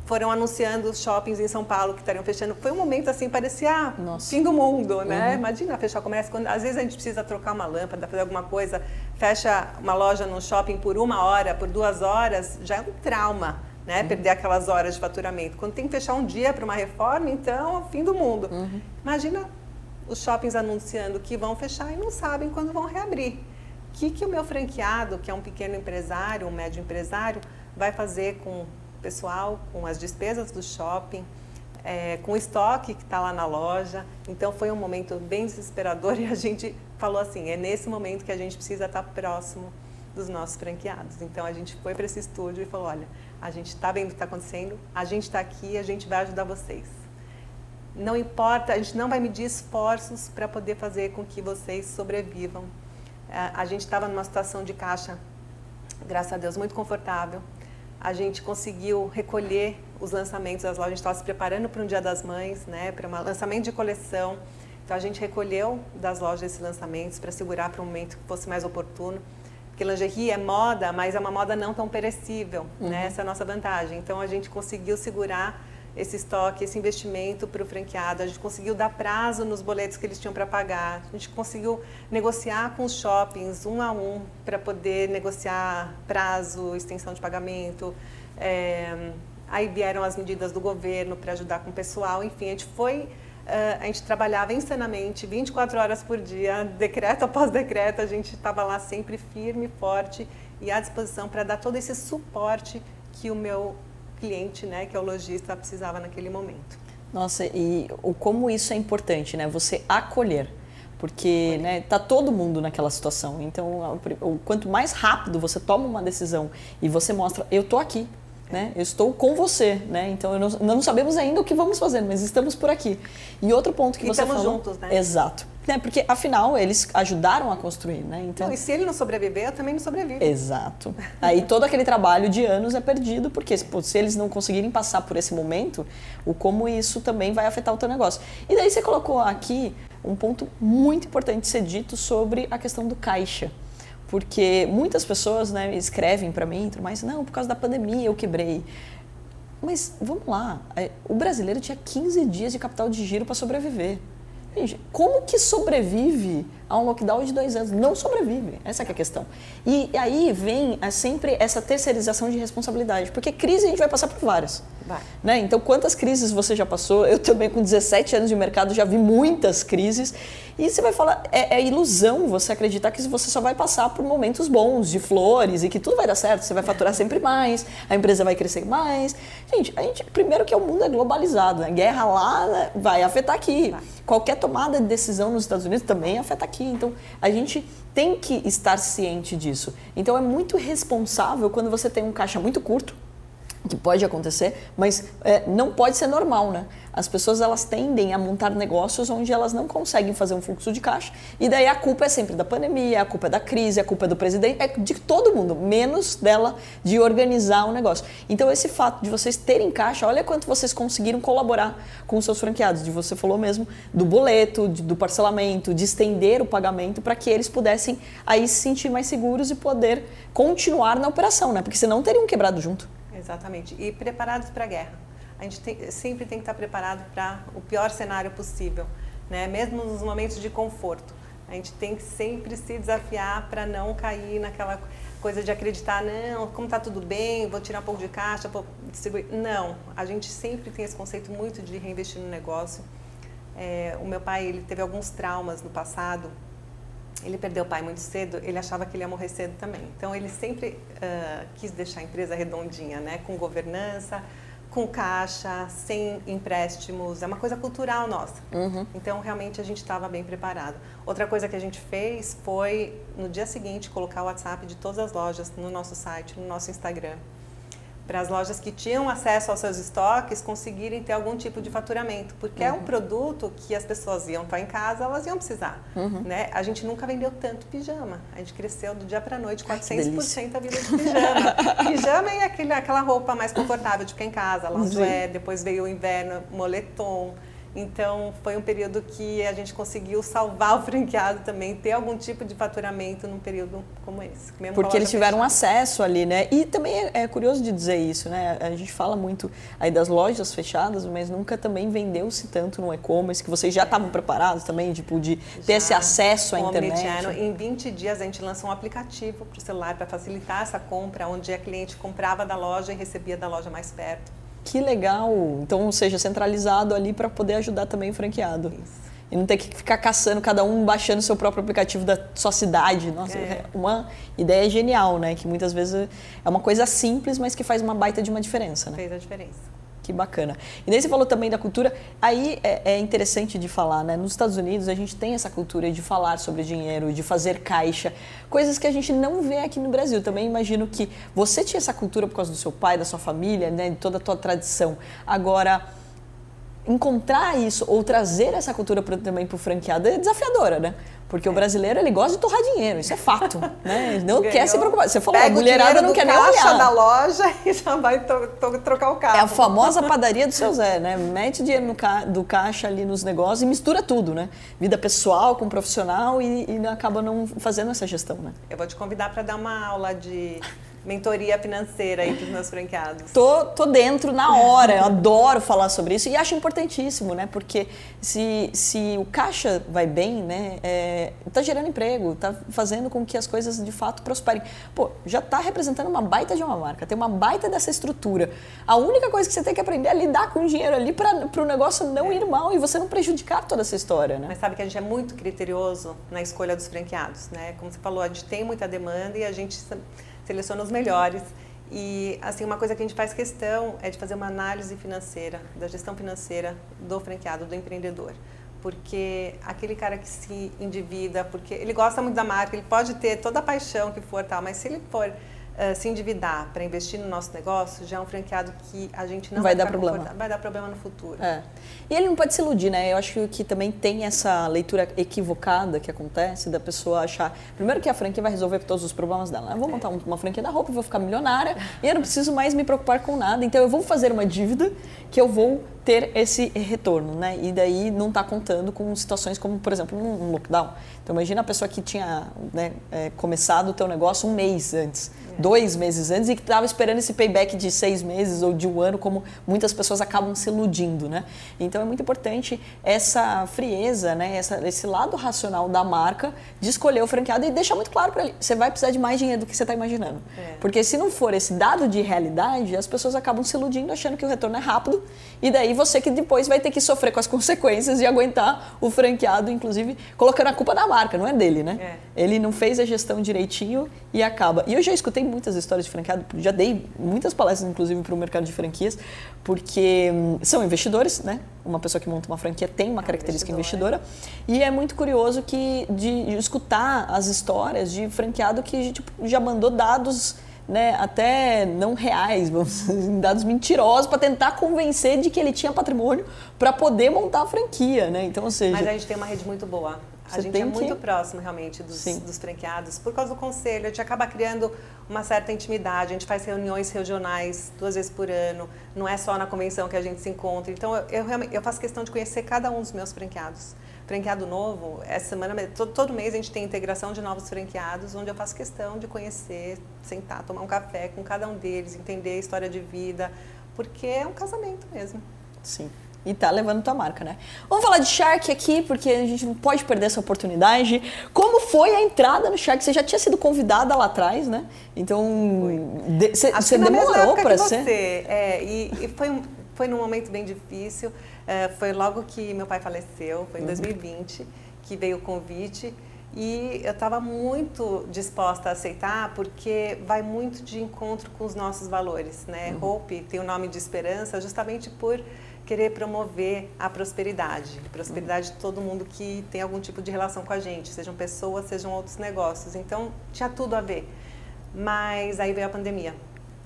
foram anunciando os shoppings em São Paulo que estariam fechando. Foi um momento assim, parecia Nossa. fim do mundo, né? Uhum. Imagina fechar o comércio. Quando, às vezes a gente precisa trocar uma lâmpada, fazer alguma coisa, fecha uma loja no shopping por uma hora, por duas horas, já é um trauma, né? Uhum. Perder aquelas horas de faturamento. Quando tem que fechar um dia para uma reforma, então, é fim do mundo. Uhum. Imagina os shoppings anunciando que vão fechar e não sabem quando vão reabrir. O que, que o meu franqueado, que é um pequeno empresário, um médio empresário, vai fazer com pessoal, com as despesas do shopping, é, com o estoque que está lá na loja. Então foi um momento bem desesperador e a gente falou assim: é nesse momento que a gente precisa estar tá próximo dos nossos franqueados. Então a gente foi para esse estúdio e falou: olha, a gente está vendo o que está acontecendo, a gente está aqui, a gente vai ajudar vocês. Não importa, a gente não vai medir esforços para poder fazer com que vocês sobrevivam. É, a gente estava numa situação de caixa, graças a Deus, muito confortável a gente conseguiu recolher os lançamentos das lojas. A gente estava se preparando para um Dia das Mães, né, para um lançamento de coleção. Então a gente recolheu das lojas esses lançamentos para segurar para um momento que fosse mais oportuno. Porque lingerie é moda, mas é uma moda não tão perecível, né? uhum. né? Essa é a nossa vantagem. Então a gente conseguiu segurar esse estoque, esse investimento para o franqueado. A gente conseguiu dar prazo nos boletos que eles tinham para pagar. A gente conseguiu negociar com os shoppings um a um para poder negociar prazo, extensão de pagamento. É, aí vieram as medidas do governo para ajudar com o pessoal. Enfim, a gente foi a gente trabalhava insanamente, 24 horas por dia, decreto após decreto, a gente estava lá sempre firme, forte e à disposição para dar todo esse suporte que o meu cliente, né, que é o lojista, precisava naquele momento. Nossa, e o como isso é importante, né? Você acolher. Porque né, tá todo mundo naquela situação. Então, o, quanto mais rápido você toma uma decisão e você mostra, eu tô aqui, né? Eu estou com você, né? Então, não, não sabemos ainda o que vamos fazer, mas estamos por aqui. E outro ponto que e você estamos falou... juntos, né? Exato. Né? Porque, afinal, eles ajudaram a construir, né? Então... Não, e se ele não sobreviver, eu também não sobrevivo. Exato. Aí todo aquele trabalho de anos é perdido, porque se eles não conseguirem passar por esse momento, o como isso também vai afetar o teu negócio. E daí você colocou aqui um ponto muito importante de ser dito sobre a questão do caixa. Porque muitas pessoas né, escrevem para mim, mas não, por causa da pandemia eu quebrei. Mas vamos lá, é, o brasileiro tinha 15 dias de capital de giro para sobreviver. Como que sobrevive a um lockdown de dois anos? Não sobrevive, essa é a questão. E aí vem é, sempre essa terceirização de responsabilidade, porque crise a gente vai passar por várias. Vai. Né? Então, quantas crises você já passou? Eu também, com 17 anos de mercado, já vi muitas crises. E você vai falar, é, é, ilusão você acreditar que você só vai passar por momentos bons, de flores, e que tudo vai dar certo, você vai faturar sempre mais, a empresa vai crescer mais. Gente, a gente primeiro que o mundo é globalizado, né? Guerra lá né, vai afetar aqui. Vai. Qualquer tomada de decisão nos Estados Unidos também afeta aqui. Então, a gente tem que estar ciente disso. Então, é muito responsável quando você tem um caixa muito curto, que pode acontecer, mas é, não pode ser normal, né? As pessoas elas tendem a montar negócios onde elas não conseguem fazer um fluxo de caixa e daí a culpa é sempre da pandemia, a culpa é da crise, a culpa é do presidente, é de todo mundo, menos dela de organizar o negócio. Então esse fato de vocês terem caixa, olha quanto vocês conseguiram colaborar com os seus franqueados, de você falou mesmo do boleto, de, do parcelamento, de estender o pagamento para que eles pudessem aí se sentir mais seguros e poder continuar na operação, né? Porque senão teriam quebrado junto. Exatamente. E preparados para a guerra. A gente tem, sempre tem que estar preparado para o pior cenário possível, né? mesmo nos momentos de conforto. A gente tem que sempre se desafiar para não cair naquela coisa de acreditar, não, como está tudo bem, vou tirar um pouco de caixa, vou distribuir. Não, a gente sempre tem esse conceito muito de reinvestir no negócio. É, o meu pai ele teve alguns traumas no passado ele perdeu o pai muito cedo, ele achava que ele ia morrer cedo também. Então ele sempre uh, quis deixar a empresa redondinha, né? com governança, com caixa, sem empréstimos. É uma coisa cultural nossa. Uhum. Então realmente a gente estava bem preparado. Outra coisa que a gente fez foi no dia seguinte colocar o WhatsApp de todas as lojas no nosso site, no nosso Instagram para as lojas que tinham acesso aos seus estoques conseguirem ter algum tipo de faturamento, porque uhum. é um uhum. produto que as pessoas iam estar em casa, elas iam precisar, uhum. né? A gente nunca vendeu tanto pijama, a gente cresceu do dia para noite 400% a vida de pijama. pijama é aquele, aquela roupa mais confortável de ficar em casa, é depois veio o inverno, moletom, então, foi um período que a gente conseguiu salvar o franqueado também, ter algum tipo de faturamento num período como esse. Porque eles tiveram fechada. acesso ali, né? E também é, é, curioso de dizer isso, né? A gente fala muito aí das lojas fechadas, mas nunca também vendeu-se tanto no e-commerce, que vocês já estavam preparados também, tipo, de ter já, esse acesso à internet. Em 20 dias a gente lançou um aplicativo para o celular para facilitar essa compra, onde a cliente comprava da loja e recebia da loja mais perto. Que legal! Então, seja centralizado ali para poder ajudar também o franqueado. Isso. E não ter que ficar caçando cada um baixando o seu próprio aplicativo da sua cidade. Nossa, é. uma ideia genial, né? Que muitas vezes é uma coisa simples, mas que faz uma baita de uma diferença, né? Fez a diferença. Que bacana. E você falou também da cultura. Aí é, é, interessante de falar, né? Nos Estados Unidos a gente tem essa cultura de falar sobre dinheiro, de fazer caixa, coisas que a gente não vê aqui no Brasil. Também imagino que você tinha essa cultura por causa do seu pai, da sua família, né? De toda a tua tradição. Agora encontrar isso ou trazer essa cultura pra, também para o franqueado é desafiadora, né? Porque o brasileiro, ele gosta de torrar dinheiro, isso é fato. Né? Ele não Ganhou. quer se preocupar. Você falou, Pega a mulherada não quer nem olhar. da loja e já vai to, to, trocar o carro. É a famosa padaria do seu Zé, né? Mete dinheiro no ca, do caixa ali nos negócios e mistura tudo, né? Vida pessoal com profissional e, e acaba não fazendo essa gestão, né? Eu vou te convidar para dar uma aula de mentoria financeira aí para os meus franqueados? Tô, tô dentro na hora, eu adoro falar sobre isso e acho importantíssimo, né? Porque se, se o caixa vai bem, né? É, tá gerando emprego, tá fazendo com que as coisas de fato prosperem. Pô, já tá representando uma baita de uma marca, tem uma baita dessa estrutura. A única coisa que você tem que aprender é lidar com o dinheiro ali para o negócio não é. ir mal e você não prejudicar toda essa história, né? Mas sabe que a gente é muito criterioso na escolha dos franqueados, né? Como você falou, a gente tem muita demanda e a gente seleciona os melhores. E assim, uma coisa que a gente faz questão é de fazer uma análise financeira, da gestão financeira do franqueado, do empreendedor. Porque aquele cara que se endivida, porque ele gosta muito da marca, ele pode ter toda a paixão que for tal, mas se ele for uh, se endividar para investir no nosso negócio, já é um franqueado que a gente não vai, vai dar problema. Vai dar problema no futuro. É. E ele não pode se iludir, né? Eu acho que também tem essa leitura equivocada que acontece da pessoa achar, primeiro que a franquia vai resolver todos os problemas dela. Eu vou montar uma franquia da roupa, vou ficar milionária e eu não preciso mais me preocupar com nada. Então eu vou fazer uma dívida que eu vou ter esse retorno, né? E daí não está contando com situações como, por exemplo, um lockdown. Então imagina a pessoa que tinha né, é, começado o teu negócio um mês antes dois meses antes e que estava esperando esse payback de seis meses ou de um ano, como muitas pessoas acabam se iludindo, né? Então é muito importante essa frieza, né? Essa, esse lado racional da marca de escolher o franqueado e deixar muito claro para ele, você vai precisar de mais dinheiro do que você está imaginando. É. Porque se não for esse dado de realidade, as pessoas acabam se iludindo achando que o retorno é rápido e daí você que depois vai ter que sofrer com as consequências e aguentar o franqueado, inclusive colocando a culpa da marca, não é dele, né? É. Ele não fez a gestão direitinho e acaba. E eu já escutei muitas histórias de franqueado, já dei muitas palestras, inclusive, para o mercado de franquias, porque hum, são investidores, né? Uma pessoa que monta uma franquia tem uma característica investidora. E é muito curioso que de, escutar as histórias de franqueado que tipo, já mandou dados né, até não reais, dados mentirosos para tentar convencer de que ele tinha patrimônio para poder montar a franquia, né? Então, ou seja, Mas a gente tem uma rede muito boa. A gente é muito que... próximo realmente dos, dos, franqueados. Por causa do conselho, a gente acaba criando uma certa intimidade. A gente faz reuniões regionais duas vezes por ano. Não é só na convenção que a gente se encontra. Então, eu, eu, eu faço questão de conhecer cada um dos meus franqueados. Franqueado novo, essa semana, todo, todo mês a gente tem integração de novos franqueados, onde eu faço questão de conhecer, sentar, tomar um café com cada um deles, entender a história de vida, porque é um casamento mesmo. Sim e tá levando tua marca, né? Vamos falar de Shark aqui, porque a gente não pode perder essa oportunidade. Como foi a entrada no Shark? Você já tinha sido convidada lá atrás, né? Então, você de, demorou para ser? Você. É, e, e foi, um, foi num momento bem difícil. É, foi logo que meu pai faleceu, foi em 2020, uhum. que veio o convite. E eu estava muito disposta a aceitar, porque vai muito de encontro com os nossos valores, né? Uhum. Hope tem o nome de esperança justamente por querer promover a prosperidade. Prosperidade de todo mundo que tem algum tipo de relação com a gente, sejam pessoas, sejam outros negócios. Então, tinha tudo a ver. Mas aí veio a pandemia.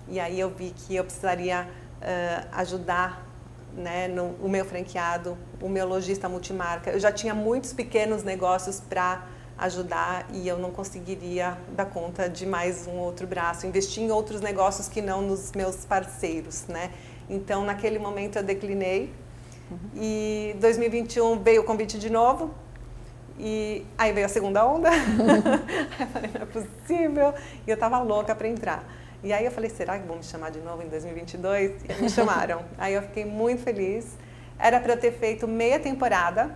E aí eu vi que eu precisaria uh, ajudar né, no, o meu franqueado, o meu lojista multimarca. Eu já tinha muitos pequenos negócios para ajudar e eu não conseguiria dar conta de mais um outro braço, investir em outros negócios que não nos meus parceiros, né? Então, naquele momento eu declinei uhum. e 2021 veio o convite de novo e aí veio a segunda onda. aí eu falei, não é possível. E eu tava louca para entrar. E aí eu falei, será que vão me chamar de novo em 2022? E me chamaram. aí eu fiquei muito feliz. Era para ter feito meia temporada,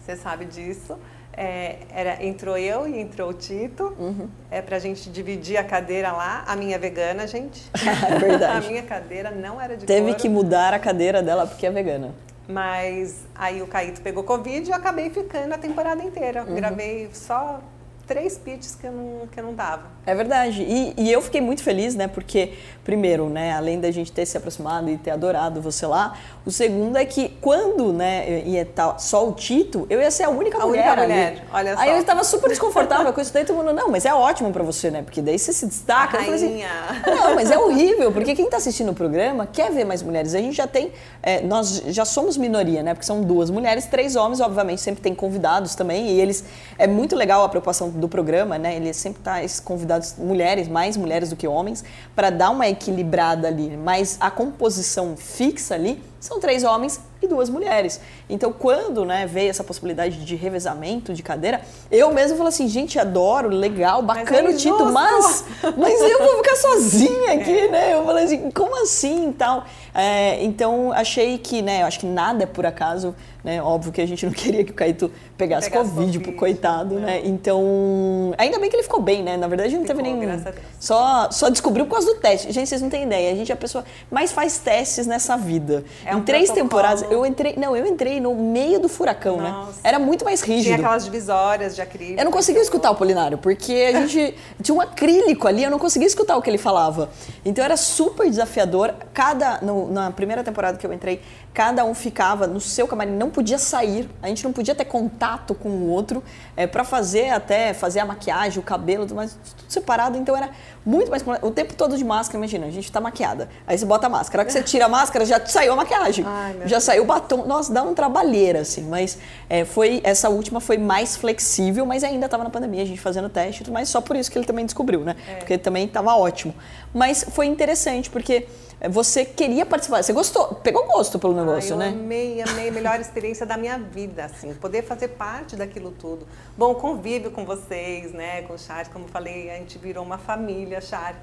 você sabe disso. É, era, entrou eu e entrou o Tito. Uhum. É pra gente dividir a cadeira lá. A minha é vegana, gente. É verdade. a minha cadeira não era de Teve couro. que mudar a cadeira dela porque é vegana. Mas aí o Caíto pegou Covid e eu acabei ficando a temporada inteira. Uhum. Gravei só três pitches que eu não, que eu não dava. É verdade. E, e, eu fiquei muito feliz, né? Porque, primeiro, né, além da gente ter se aproximado e ter adorado você lá, o segundo é que quando, né, ia estar só o Tito, eu ia ser a única a mulher. Única mulher, olha só. Aí eu estava super desconfortável com isso daí, todo mundo, não, mas é ótimo para você, né? Porque daí você se destaca. A eu assim, não, mas é horrível, porque quem está assistindo o programa quer ver mais mulheres. A gente já tem, é, nós já somos minoria, né? Porque são duas mulheres, três homens, obviamente, sempre tem convidados também, e eles, é muito legal a preocupação do programa, né? Ele sempre traz convidados mulheres, mais mulheres do que homens, para dar uma equilibrada ali. Mas a composição fixa ali são três homens e duas mulheres. Então, quando né, veio essa possibilidade de revezamento de cadeira, eu mesmo falei assim, gente, adoro, legal, bacana o Tito, mas, mas eu vou ficar sozinha aqui, é. né? Eu falei assim, como assim e tal? É, então, achei que, né, eu acho que nada é por acaso, né? Óbvio que a gente não queria que o Caíto pegasse, pegasse Covid, COVID, coitado, né? Então, ainda bem que ele ficou bem, né? Na verdade, não ficou, teve nenhum. Só, só descobriu por causa do teste. Gente, vocês não têm ideia. A gente é a pessoa mais faz testes nessa vida. É um em três protocolo. temporadas, eu entrei. Não, eu entrei no meio do furacão, né? Nossa. né? Era muito mais rígido. Tinha aquelas divisórias de acrílico. Eu não conseguia escutar o Polinário, porque a gente tinha um acrílico ali, eu não conseguia escutar o que ele falava. Então era super desafiador. Cada. No, na primeira temporada que eu entrei, cada um ficava no seu camarim, não podia sair, a gente não podia ter contato com o outro é, para fazer até fazer a maquiagem, o cabelo, mas tudo separado, então era muito mais o tempo todo de máscara, imagina, a gente tá maquiada, aí você bota a máscara, a que você tira a máscara já saiu a maquiagem, Ai, já saiu o batom, nossa, dá um trabalheira assim, mas é, foi essa última foi mais flexível, mas ainda estava na pandemia, a gente fazendo teste, mas só por isso que ele também descobriu, né? É. Porque também estava ótimo, mas foi interessante porque você queria participar, você gostou, pegou gosto pelo negócio, ah, eu né? Amei, amei, melhor experiência da minha vida, assim, poder fazer parte daquilo tudo. Bom, convívio com vocês, né, com o Shark, como falei, a gente virou uma família Shark.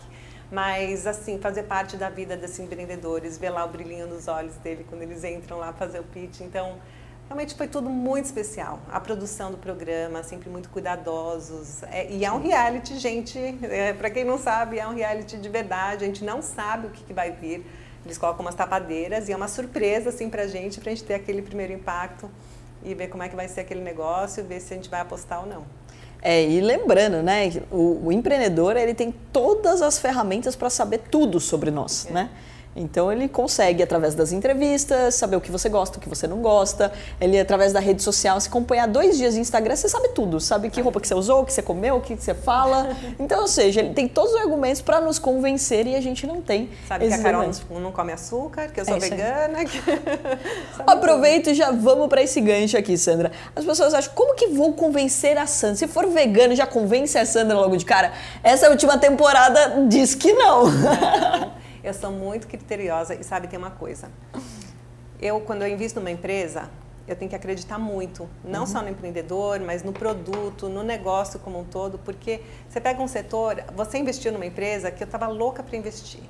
Mas, assim, fazer parte da vida desses empreendedores, ver lá o brilhinho nos olhos dele quando eles entram lá fazer o pitch. Então, Realmente foi tudo muito especial. A produção do programa, sempre muito cuidadosos. É, e é um reality, gente. É, Para quem não sabe, é um reality de verdade. A gente não sabe o que, que vai vir. Eles colocam umas tapadeiras e é uma surpresa assim pra gente, pra gente ter aquele primeiro impacto e ver como é que vai ser aquele negócio, ver se a gente vai apostar ou não. É, e lembrando, né, o, o empreendedor ele tem todas as ferramentas para saber tudo sobre nós, é. né? Então ele consegue, através das entrevistas, saber o que você gosta, o que você não gosta. Ele, através da rede social, se acompanhar dois dias de Instagram, você sabe tudo. Sabe que roupa que você usou, o que você comeu, o que você fala. Então, ou seja, ele tem todos os argumentos para nos convencer e a gente não tem. Sabe que a Carol não come açúcar, que eu sou é vegana. Que... Aproveito e já vamos para esse gancho aqui, Sandra. As pessoas acham, como que vou convencer a Sandra? Se for vegano, já convence a Sandra logo de cara? Essa última temporada diz que não. Não. Eu sou muito criteriosa e sabe, tem uma coisa. Eu, quando eu invisto numa empresa, eu tenho que acreditar muito, não uhum. só no empreendedor, mas no produto, no negócio como um todo, porque você pega um setor, você investiu numa empresa que eu estava louca para investir.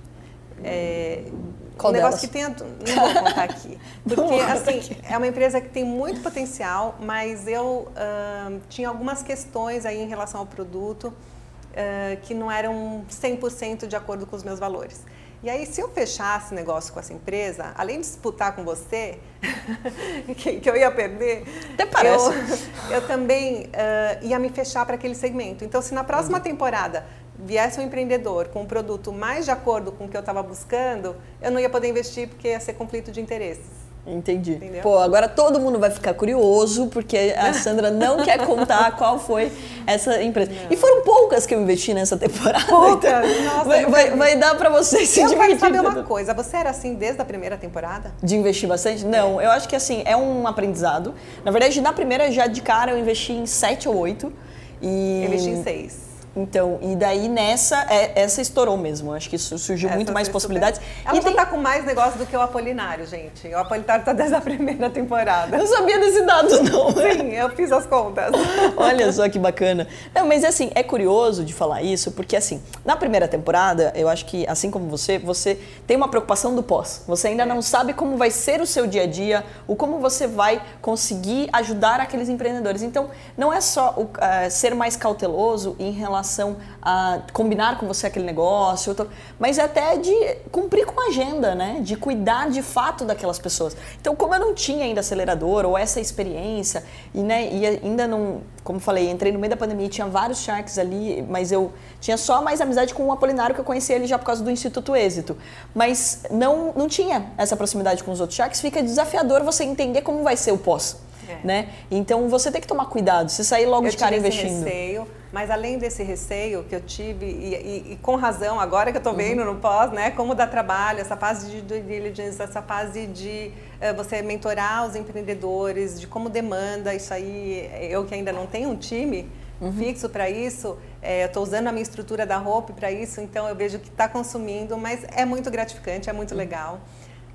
É, Qual um delas? negócio que tem, não vou contar aqui, porque assim aqui. é uma empresa que tem muito potencial, mas eu uh, tinha algumas questões aí em relação ao produto uh, que não eram 100% de acordo com os meus valores. E aí, se eu fechasse negócio com essa empresa, além de disputar com você, que, que, eu ia perder, Até parece. Eu, eu também uh, ia me fechar para aquele segmento. Então, se na próxima uhum. temporada viesse um empreendedor com um produto mais de acordo com o que eu estava buscando, eu não ia poder investir porque ia ser conflito de interesses. Entendi. Entendeu? Pô, agora todo mundo vai ficar curioso, porque a Sandra não quer contar qual foi essa empresa. E foram poucas que eu investi nessa temporada. Poucas? então Nossa, vai, não vai, vai dar pra vocês se Eu quero divertir. saber uma coisa, você era assim desde a primeira temporada? De investir bastante? Não, eu acho que assim, é um aprendizado. Na verdade, na primeira, já de cara, eu investi em sete ou oito. E... Eu investi em seis. Então, e daí nessa, é- essa estourou mesmo. Acho que surgiu Essa muito mais possibilidades. Ela E tem- tá com mais negócio do que o Apolinário, gente. O Apolinário tá desde a primeira temporada. Eu não sabia desse dado, não. Sim, eu fiz as contas. Olha só que bacana. Não, mas assim, é curioso de falar isso, porque assim, na primeira temporada, eu acho que, assim como você, você tem uma preocupação do pós. Você ainda não sabe como vai ser o seu dia a dia, o como você vai conseguir ajudar aqueles empreendedores. Então, não é só o, eh, ser mais cauteloso em relação a combinar com você aquele negócio, mas até de cumprir com a agenda, né? De cuidar de fato daquelas pessoas. Então, como eu não tinha ainda acelerador ou essa experiência, e, né, e ainda não, como falei, entrei no meio da pandemia e tinha vários sharks ali, mas eu tinha só mais amizade com o Apolinário, que eu conhecia ele já por causa do Instituto Êxito. Mas não, não tinha essa proximidade com os outros sharks, fica desafiador você entender como vai ser o pós. É. Né? Então você tem que tomar cuidado, se sair logo eu de cara investindo. receio, mas além desse receio que eu tive, e, e- e com razão, agora que eu tô Uhum. vendo no pós, né, como dá trabalho, essa fase de due diligence, essa fase de eh, você mentorar os empreendedores, de como demanda isso aí, eu que ainda não tenho um time Uhum. fixo para isso, eh, eu estou usando a minha estrutura da roupa para isso, então eu vejo que está consumindo, mas é muito gratificante, é Uhum. muito legal.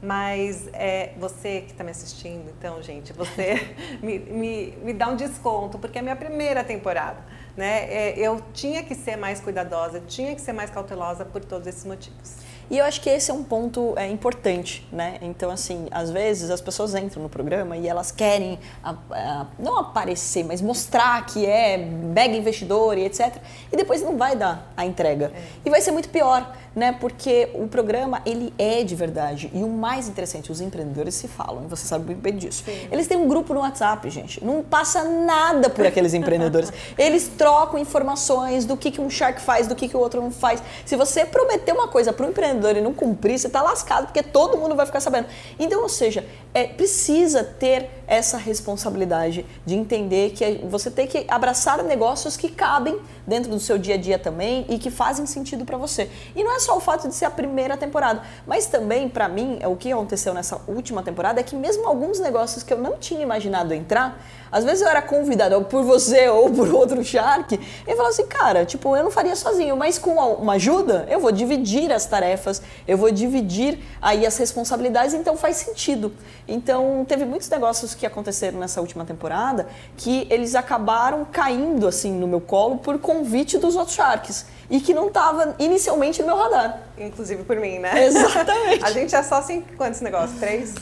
Mas é, você que está me assistindo, então, gente, você me, me, me dá um desconto, porque é a minha primeira temporada. Né? É, eu tinha que ser mais cuidadosa, tinha que ser mais cautelosa por todos esses motivos. E eu acho que esse é um ponto é, importante, né? Então, assim, às vezes as pessoas entram no programa e elas querem a- a- não aparecer, mas mostrar que é mega investidor e etc. E depois não vai dar a entrega. E vai ser muito pior, né? Porque o programa, ele é de verdade. E o mais interessante, os empreendedores se falam, e você sabe muito bem disso. Eles têm um grupo no WhatsApp, gente. Não passa nada por aqueles empreendedores. Eles trocam informações do que, que um shark faz, do que, que o outro não faz. Se você prometer uma coisa para um empreendedor e não cumprir, você está lascado, porque todo mundo vai ficar sabendo. Então, ou seja, é, precisa ter essa responsabilidade de entender que você tem que abraçar negócios que cabem dentro do seu dia a dia também e que fazem sentido para você. E não é só o fato de ser a primeira temporada, mas também, para mim, o que aconteceu nessa última temporada é que mesmo alguns negócios que eu não tinha imaginado entrar, às vezes eu era convidado por você ou por outro Shark, e falava assim, cara, tipo, eu não faria sozinho, mas com uma ajuda, eu vou dividir as tarefas, eu vou dividir aí as responsabilidades, então faz sentido. Então, teve muitos negócios que aconteceram nessa última temporada que eles acabaram caindo assim no meu colo por convite dos outros Sharks e que não estava inicialmente no meu radar. Inclusive por mim, né? Exatamente. A gente é só cinco, quantos negócios? Três?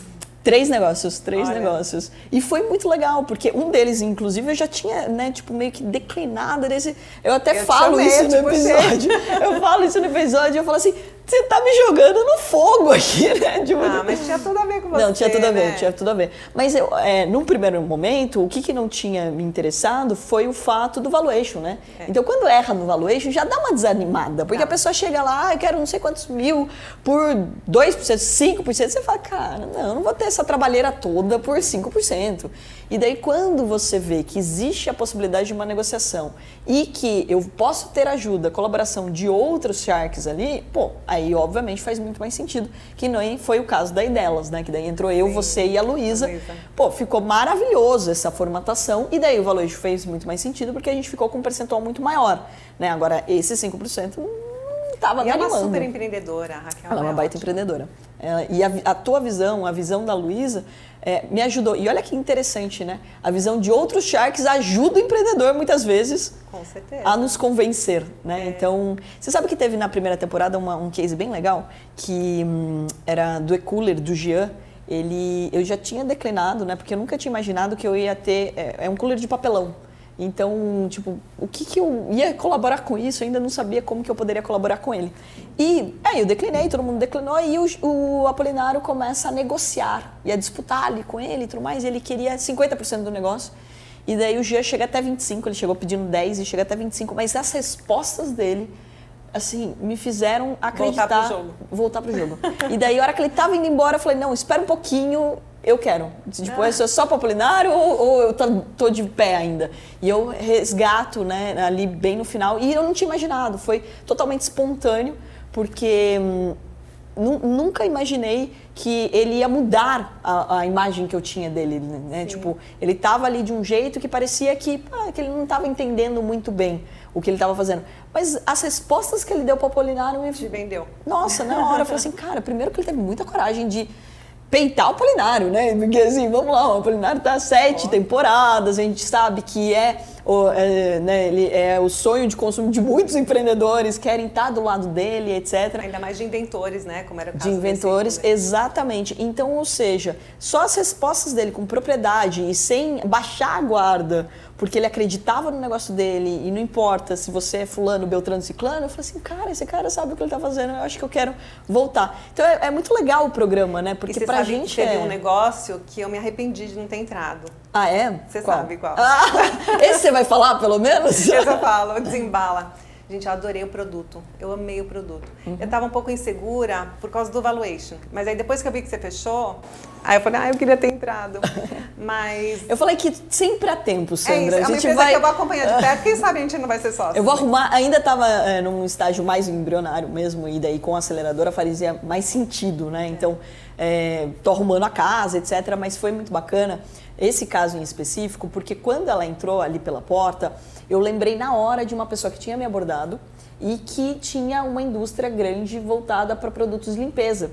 Três negócios, três Olha. negócios. E foi muito legal, porque um deles, inclusive, eu já tinha, né, tipo, meio que declinado desse. Eu até Eu falo isso no te puxei. episódio. Eu falo isso no episódio, eu falo assim, você tá me jogando no fogo aqui, né? Tipo, Ah, mas tinha tudo a ver com você. não, tinha tudo a ver, né? tinha tudo a ver. Mas eu, é, num primeiro momento, o que, que não tinha me interessado foi o fato do valuation, né? Então, quando erra no valuation, já dá uma desanimada. Porque Dá. a pessoa chega lá, ah, eu quero não sei quantos mil por 2%, 5%. Você fala, cara, não, eu não vou ter essa trabalheira toda por 5%. E daí, quando você vê que existe a possibilidade de uma negociação e que eu posso ter ajuda, colaboração de outros sharks ali, pô, aí obviamente faz muito mais sentido. Que nem foi o caso daí delas, né? Que daí entrou eu, Sim, você e a Luísa. Pô, ficou maravilhoso essa formatação. E daí o valuation fez muito mais sentido porque a gente ficou com um percentual muito maior. Né? Agora, esse 5% não estava E me é uma animando. super empreendedora, a Raquel. Ela é uma baita ótima. empreendedora. É, e a, a tua visão, a visão da Luísa, é, me ajudou. E olha que interessante, né? A visão de outros sharks ajuda o empreendedor, muitas vezes, a nos convencer, É. né? Então, você sabe que teve na primeira temporada uma- um case bem legal, que hum, era do e-cooler, do Jean. Ele, eu já tinha declinado, né? Porque eu nunca tinha imaginado que eu ia ter... É, é um cooler de papelão. Então, tipo, o que, que eu ia colaborar com isso? Eu ainda não sabia como que eu poderia colaborar com ele. E aí eu declinei, todo mundo declinou, e o, o Apolinário começa a negociar e a disputar ali com ele e tudo mais. Ele queria 50% do negócio. E daí o Jean chega até 25, ele chegou pedindo 10 e chega até 25, mas as respostas dele, assim, me fizeram acreditar. Voltar pro jogo. Voltar pro jogo. e daí, a hora que ele tava indo embora, eu falei, não, espera um pouquinho, eu quero. Tipo, ah. é só para Apolinário ou, ou eu tô, tô, de pé ainda? E eu resgato, né, ali bem no final. E eu não tinha imaginado, foi totalmente espontâneo, porque hum, nunca imaginei que ele ia mudar a, a, imagem que eu tinha dele, né? Tipo, ele tava ali de um jeito que parecia que, ah, que ele não estava entendendo muito bem o que ele estava fazendo. Mas as respostas que ele deu para Apolinário me... Te vendeu. Nossa, na hora eu falei assim, cara, primeiro que ele teve muita coragem de peitar o Apolinário, né? Porque assim, vamos lá, o Apolinário tá sete temporadas, a gente sabe que é o, é, né, ele é o sonho de consumo de muitos empreendedores, querem estar do lado dele, etc. Ainda mais de inventores, né? Como era o caso De inventores, desse, exatamente. Então, ou seja, só as respostas dele com propriedade e sem baixar a guarda, porque ele acreditava no negócio dele e não importa se você é fulano, beltrano, ciclano, eu falei assim, cara, esse cara sabe o que ele está fazendo, eu acho que eu quero voltar. Então é, é muito legal o programa, né? Porque e pra gente teve é... um negócio que eu me arrependi de não ter entrado. Ah, é? Você sabe qual. Ah, esse você vai falar, pelo menos? Esse eu falo, desembala. Gente, eu adorei o produto. Eu amei o produto. Uhum. Eu estava um pouco insegura por causa do valuation. Mas aí depois que eu vi que você fechou, aí eu falei, ah, eu queria ter entrado. Mas. Eu falei que sempre há tempo, Sandra. É isso, é a gente vai... que eu vou acompanhar de perto. Quem sabe a gente não vai ser sócio. Eu vou arrumar. Ainda estava é, num estágio mais embrionário mesmo, e daí com a aceleradora fazia mais sentido, né? Então, é, tô arrumando a casa, etc. Mas foi muito bacana esse caso em específico, porque quando ela entrou ali pela porta, eu lembrei na hora de uma pessoa que tinha me abordado e que tinha uma indústria grande voltada para produtos de limpeza.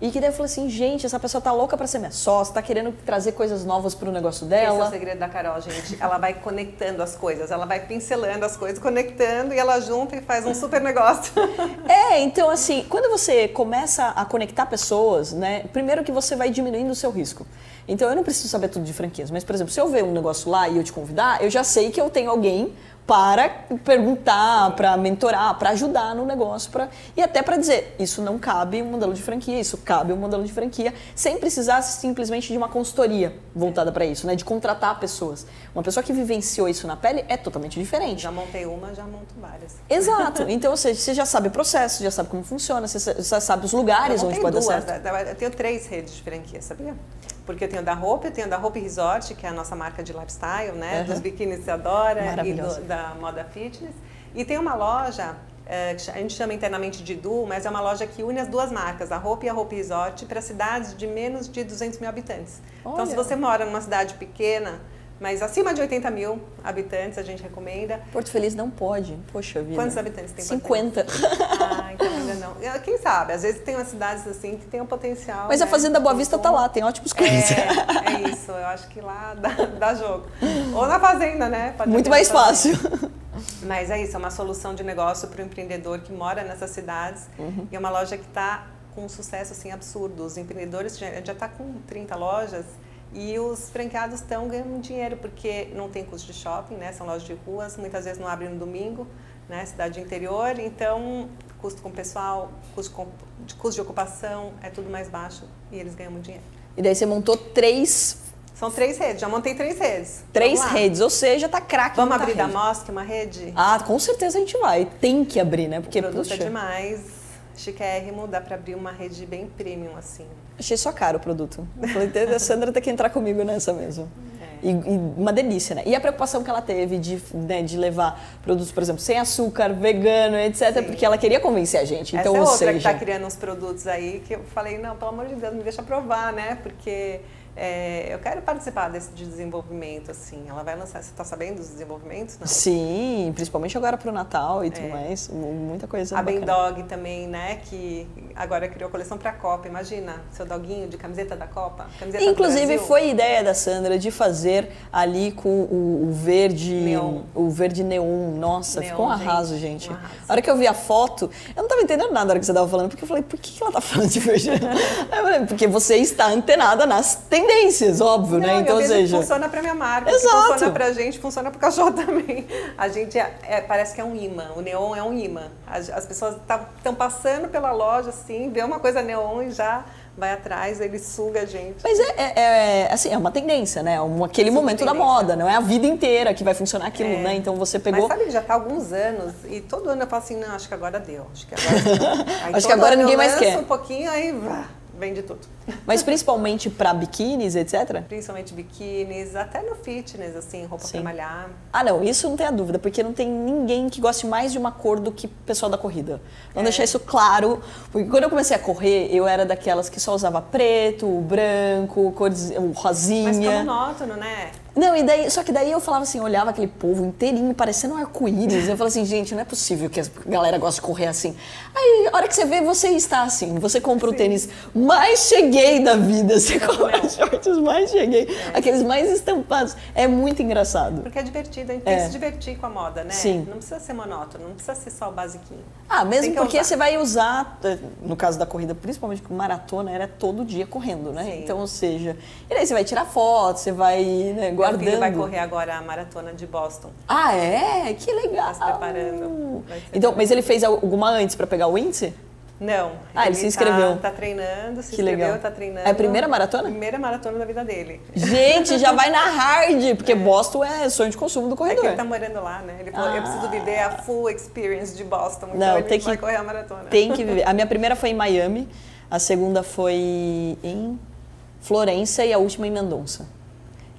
E que daí eu falei assim, gente, essa pessoa tá louca para ser minha sócia, tá querendo trazer coisas novas para o negócio dela. Esse é o segredo da Carol, gente. Ela vai conectando as coisas, ela vai pincelando as coisas, conectando e ela junta e faz um super negócio. É, então assim, quando você começa a conectar pessoas, né, primeiro que você vai diminuindo o seu risco. Então eu não preciso saber tudo de franquias, mas por exemplo, se eu ver um negócio lá e eu te convidar, eu já sei que eu tenho alguém para perguntar, para mentorar, para ajudar no negócio, pra, e até para dizer, isso não cabe um modelo de franquia, isso cabe um modelo de franquia, sem precisar simplesmente de uma consultoria voltada para isso, né? de contratar pessoas. Uma pessoa que vivenciou isso na pele é totalmente diferente. Já montei uma, já monto várias. Exato. Então, ou seja, você já sabe o processo, já sabe como funciona, você já sabe os lugares onde pode duas, dar certo. Eu tenho três redes de franquia, sabia? porque eu tenho da Hope, eu tenho da Hope Resort, que é a nossa marca de lifestyle, né? Uhum. Dos biquínis que você adora e do, da moda fitness. E tem uma loja é, que a gente chama internamente de Du, mas é uma loja que une as duas marcas, a Hope e a Hope Resort, para cidades de menos de 200 mil habitantes. Olha. Então, se você mora numa cidade pequena, mas acima de 80 mil habitantes a gente recomenda. Porto Feliz não pode, poxa vida. Quantos habitantes tem? 50. Ah, então ainda não. Quem sabe, às vezes tem umas cidades assim que tem um potencial. Mas né? a Fazenda Boa Vista tá lá, tem ótimos clientes. É, é isso, eu acho que lá dá, dá jogo. Ou na Fazenda, né? Pode Muito mais fácil. Mas é isso, é uma solução de negócio para o empreendedor que mora nessas cidades. Uhum. E é uma loja que está com um sucesso assim, absurdo. Os empreendedores, já está com 30 lojas e os franqueados estão ganhando dinheiro porque não tem custo de shopping, né? São lojas de ruas, muitas vezes não abrem no domingo, né? Cidade interior, então custo com pessoal, custo, com, custo de ocupação é tudo mais baixo e eles ganham muito dinheiro. E daí você montou três são três redes, já montei três redes. Três redes, ou seja, tá craque. Vamos abrir da Mosque uma rede? Ah, com certeza a gente vai. Tem que abrir, né? Porque, o produto puxa. é demais chiquérrimo, dá para abrir uma rede bem premium, assim. Achei só caro o produto. falei, a Sandra tem que entrar comigo nessa mesmo. É. E, e, uma delícia, né? E a preocupação que ela teve de, né, de levar produtos, por exemplo, sem açúcar, vegano, etc., Sim. porque ela queria convencer a gente. Então, Essa é outra seja... que está criando uns produtos aí que eu falei, não, pelo amor de Deus, me deixa provar, né? Porque é, eu quero participar desse desenvolvimento, assim. Ela vai lançar. Você está sabendo dos desenvolvimentos? Não? Sim, principalmente agora para o Natal e tudo é. mais. Muita coisa. A Ben Dog também, né? Que agora criou a coleção para a Copa. Imagina, seu doguinho de camiseta da Copa. Camiseta Inclusive, foi ideia da Sandra de fazer ali com o, o verde. Neon. O verde neon. Nossa, neon, ficou um arraso, gente. gente. Um arraso. A hora que eu vi a foto, eu não estava entendendo nada na hora que você estava falando, porque eu falei, por que ela está falando de verde? porque você está antenada nas tendências tendências, óbvio, né? não, né? Então, ou seja. Funciona pra minha marca. Exato. Funciona pra gente, funciona pro cachorro também. A gente é, é, parece que é um imã. O neon é um imã. As, as pessoas estão tá, passando pela loja, assim, vê uma coisa neon e já vai atrás, ele suga a gente. Mas é, é, é assim, é uma tendência, né? Um, aquele momento da moda, não é a vida inteira que vai funcionar aquilo, é. né? Então você pegou. Mas sabe já tá há alguns anos e todo ano eu falo assim, não, acho que agora deu. Acho que agora, acho que agora ninguém mais quer. um pouquinho, aí vá vende tudo. Mas principalmente para biquínis, etc? Principalmente biquínis, até no fitness, assim, roupa para malhar. Ah, não, isso não tem a dúvida, porque não tem ninguém que goste mais de uma cor do que o pessoal da corrida. Vamos é. deixar isso claro, porque quando eu comecei a correr, eu era daquelas que só usava preto, branco, cores, rosinha. Mas fica monótono, né? Não, e daí, só que daí eu falava assim, olhava aquele povo inteirinho, parecendo um arco-íris. Eu falava assim, gente, não é possível que a galera goste de correr assim. Aí, a hora que você vê, você está assim. Você compra Sim. o tênis mais cheguei da vida. Você compra os shorts mais cheguei. É. Aqueles mais estampados. É muito engraçado. Porque é divertido, a gente é. tem que se divertir com a moda, né? Sim. Não precisa ser monótono, não precisa ser só o basiquinho. Ah, mesmo porque usar. você vai usar, eh, no caso da corrida, principalmente com maratona, era todo dia correndo, né? Sim. Então, ou seja, e aí você vai tirar foto, você vai né, guardando. Meu filho vai correr agora a maratona de Boston. Ah, é? Que legal. Tá se preparando. Então, mas ele fez alguma antes para pegar o índice? Não. Ah, ele, ele se inscreveu. Tá, tá treinando, se que inscreveu, legal. tá treinando. É a primeira maratona? Primeira maratona da vida dele. Gente, já vai na hard, porque é. Boston é sonho de consumo do corredor. É que ele tá morando lá, né? Ele falou, ah. eu preciso viver a full experience de Boston, então Não, ele tem vai que, correr a maratona. Tem que viver. A minha primeira foi em Miami, a segunda foi em Florença e a última em Mendonça.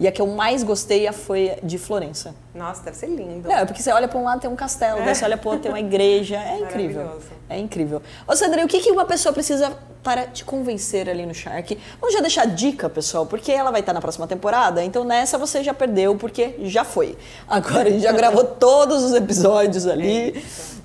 E a que eu mais gostei foi de Florença. Nossa, deve ser lindo. Não, é porque você olha para um lado tem um castelo, é. você olha para outro tem uma igreja. É incrível. É incrível. Ô, Sandra, o que, que uma pessoa precisa para te convencer ali no Shark? Vamos já deixar dica, pessoal, porque ela vai estar na próxima temporada, então nessa você já perdeu, porque já foi. Agora a gente já gravou todos os episódios ali. É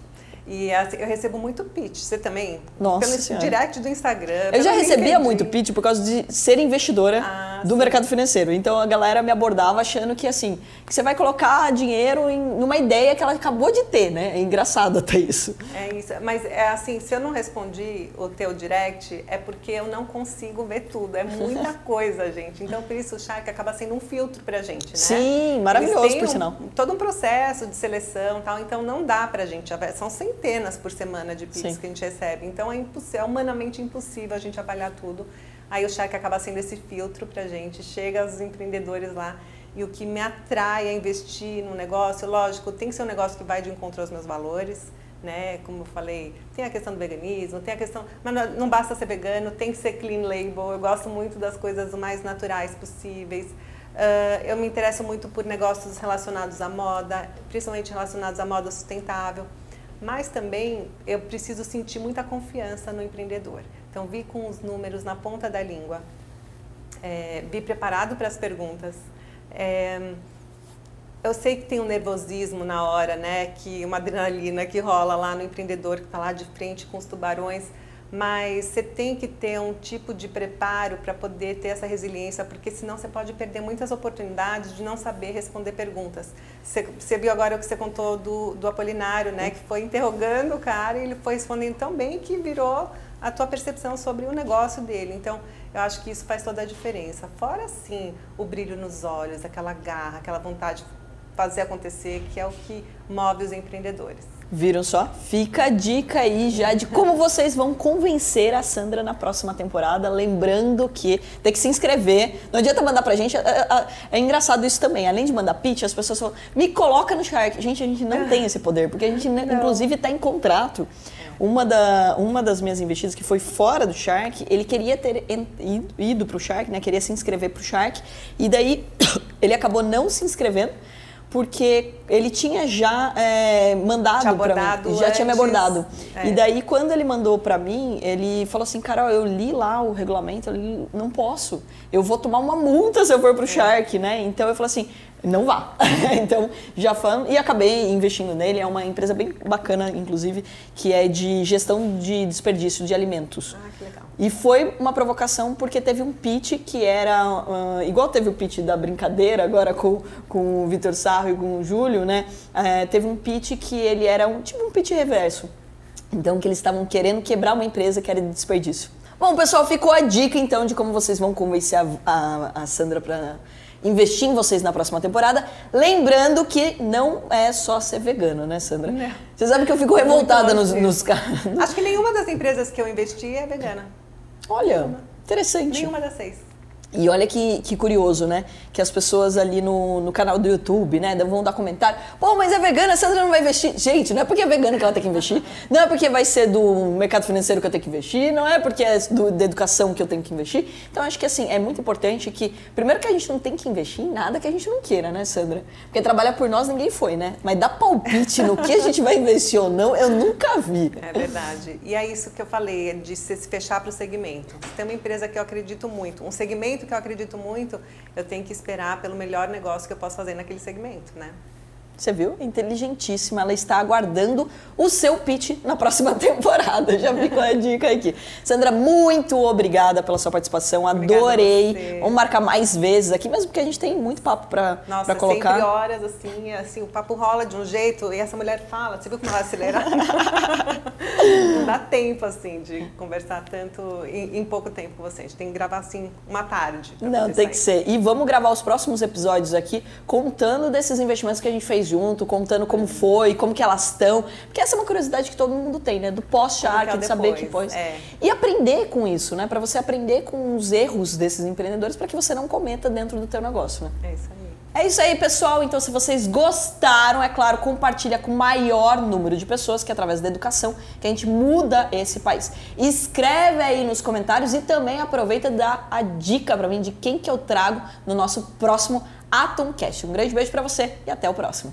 e assim, eu recebo muito pitch. Você também? Nossa Pelo senhora. direct do Instagram. Eu já recebia muito pitch por causa de ser investidora ah, do sim. mercado financeiro. Então a galera me abordava achando que assim, que você vai colocar dinheiro em uma ideia que ela acabou de ter, né? É engraçado até isso. É isso. Mas é assim, se eu não respondi o teu direct, é porque eu não consigo ver tudo. É muita coisa, gente. Então por isso o Shark acaba sendo um filtro pra gente, né? Sim, maravilhoso, por sinal. todo um processo de seleção tal. Então não dá pra gente. São centenas centenas por semana de pix Sim. que a gente recebe. Então é, é humanamente impossível a gente avaliar tudo. Aí o cheque acaba sendo esse filtro para a gente. Chega os empreendedores lá e o que me atrai a investir no negócio, lógico, tem que ser um negócio que vai de encontro aos meus valores. Né? Como eu falei, tem a questão do veganismo, tem a questão, mas não basta ser vegano, tem que ser clean label. Eu gosto muito das coisas mais naturais possíveis. Uh, eu me interesso muito por negócios relacionados à moda, principalmente relacionados à moda sustentável mas também eu preciso sentir muita confiança no empreendedor. Então, vi com os números na ponta da língua, é, vi preparado para as perguntas. É, eu sei que tem um nervosismo na hora, né? Que uma adrenalina que rola lá no empreendedor que está lá de frente com os tubarões mas você tem que ter um tipo de preparo para poder ter essa resiliência, porque senão você pode perder muitas oportunidades de não saber responder perguntas. Você, você viu agora o que você contou do, do Apolinário, né? Que foi interrogando o cara e ele foi respondendo tão bem que virou a tua percepção sobre o negócio dele. Então, eu acho que isso faz toda a diferença. Fora, sim, o brilho nos olhos, aquela garra, aquela vontade de fazer acontecer, que é o que move os empreendedores. Viram só? Fica a dica aí já de como vocês vão convencer a Sandra na próxima temporada. Lembrando que tem que se inscrever. Não adianta mandar pra gente. É, é, é engraçado isso também. Além de mandar pitch, as pessoas falam: me coloca no Shark. Gente, a gente não tem esse poder, porque a gente, não. inclusive, está em contrato. Uma, da, uma das minhas investidas que foi fora do Shark, ele queria ter ido, ido pro Shark, né? Queria se inscrever pro Shark. E daí ele acabou não se inscrevendo porque ele tinha já é, mandado para mim, já tinha me abordado. É. E daí quando ele mandou para mim, ele falou assim, Carol, eu li lá o regulamento, eu li, não posso, eu vou tomar uma multa se eu for pro é. Shark, né? Então eu falei assim, não vá. então já fã e acabei investindo nele. É uma empresa bem bacana, inclusive, que é de gestão de desperdício de alimentos. Ah, que legal. E foi uma provocação porque teve um pitch que era uh, igual teve o pitch da brincadeira agora com, com o Vitor Sarro e com o Júlio, né? Uh, teve um pitch que ele era um tipo um pitch reverso. Então que eles estavam querendo quebrar uma empresa que era de desperdício. Bom, pessoal, ficou a dica então de como vocês vão convencer a, a, a Sandra para investir em vocês na próxima temporada. Lembrando que não é só ser vegano, né, Sandra? Não. Você sabe que eu fico revoltada nos, nos casos. Acho que nenhuma das empresas que eu investi é vegana. Olha, interessante. Nenhuma das seis. E olha que, que curioso, né? Que as pessoas ali no, no canal do YouTube, né, vão dar comentário. Pô, mas é vegana, a Sandra não vai investir. Gente, não é porque é vegana que ela tem que investir. Não é porque vai ser do mercado financeiro que eu tenho que investir. Não é porque é do, da educação que eu tenho que investir. Então, acho que assim, é muito importante que, primeiro que a gente não tem que investir em nada que a gente não queira, né, Sandra? Porque trabalhar por nós ninguém foi, né? Mas dar palpite no que a gente vai investir ou não, eu nunca vi. É verdade. E é isso que eu falei, de se fechar para o segmento. Se tem uma empresa que eu acredito muito, um segmento que eu acredito muito, eu tenho que esperar pelo melhor negócio que eu posso fazer naquele segmento, né? Você viu? Inteligentíssima. Ela está aguardando o seu pitch na próxima temporada. Já ficou a dica aqui. Sandra, muito obrigada pela sua participação. Adorei. Vamos marcar mais vezes aqui, mesmo porque a gente tem muito papo para colocar. Sempre horas, assim, assim, o papo rola de um jeito e essa mulher fala. Você viu como ela acelera? Não dá tempo, assim, de conversar tanto em, em, pouco tempo com você. A gente tem que gravar, assim, uma tarde. Não, tem que ser. E vamos gravar os próximos episódios aqui contando desses investimentos que a gente fez junto, contando como foi, como que elas estão. Porque essa é uma curiosidade que todo mundo tem, né? Do pós-Shark, é de saber que pós. É. E aprender com isso, né? Para você aprender com os erros desses empreendedores para que você não cometa dentro do teu negócio, né? É isso aí. É isso aí, pessoal. Então, se vocês gostaram, é claro, compartilha com o maior número de pessoas, que é através da educação que a gente muda esse país. Escreve aí nos comentários e também aproveita e dá a dica para mim de quem que eu trago no nosso próximo Atomcast. Um grande beijo para você e até o próximo.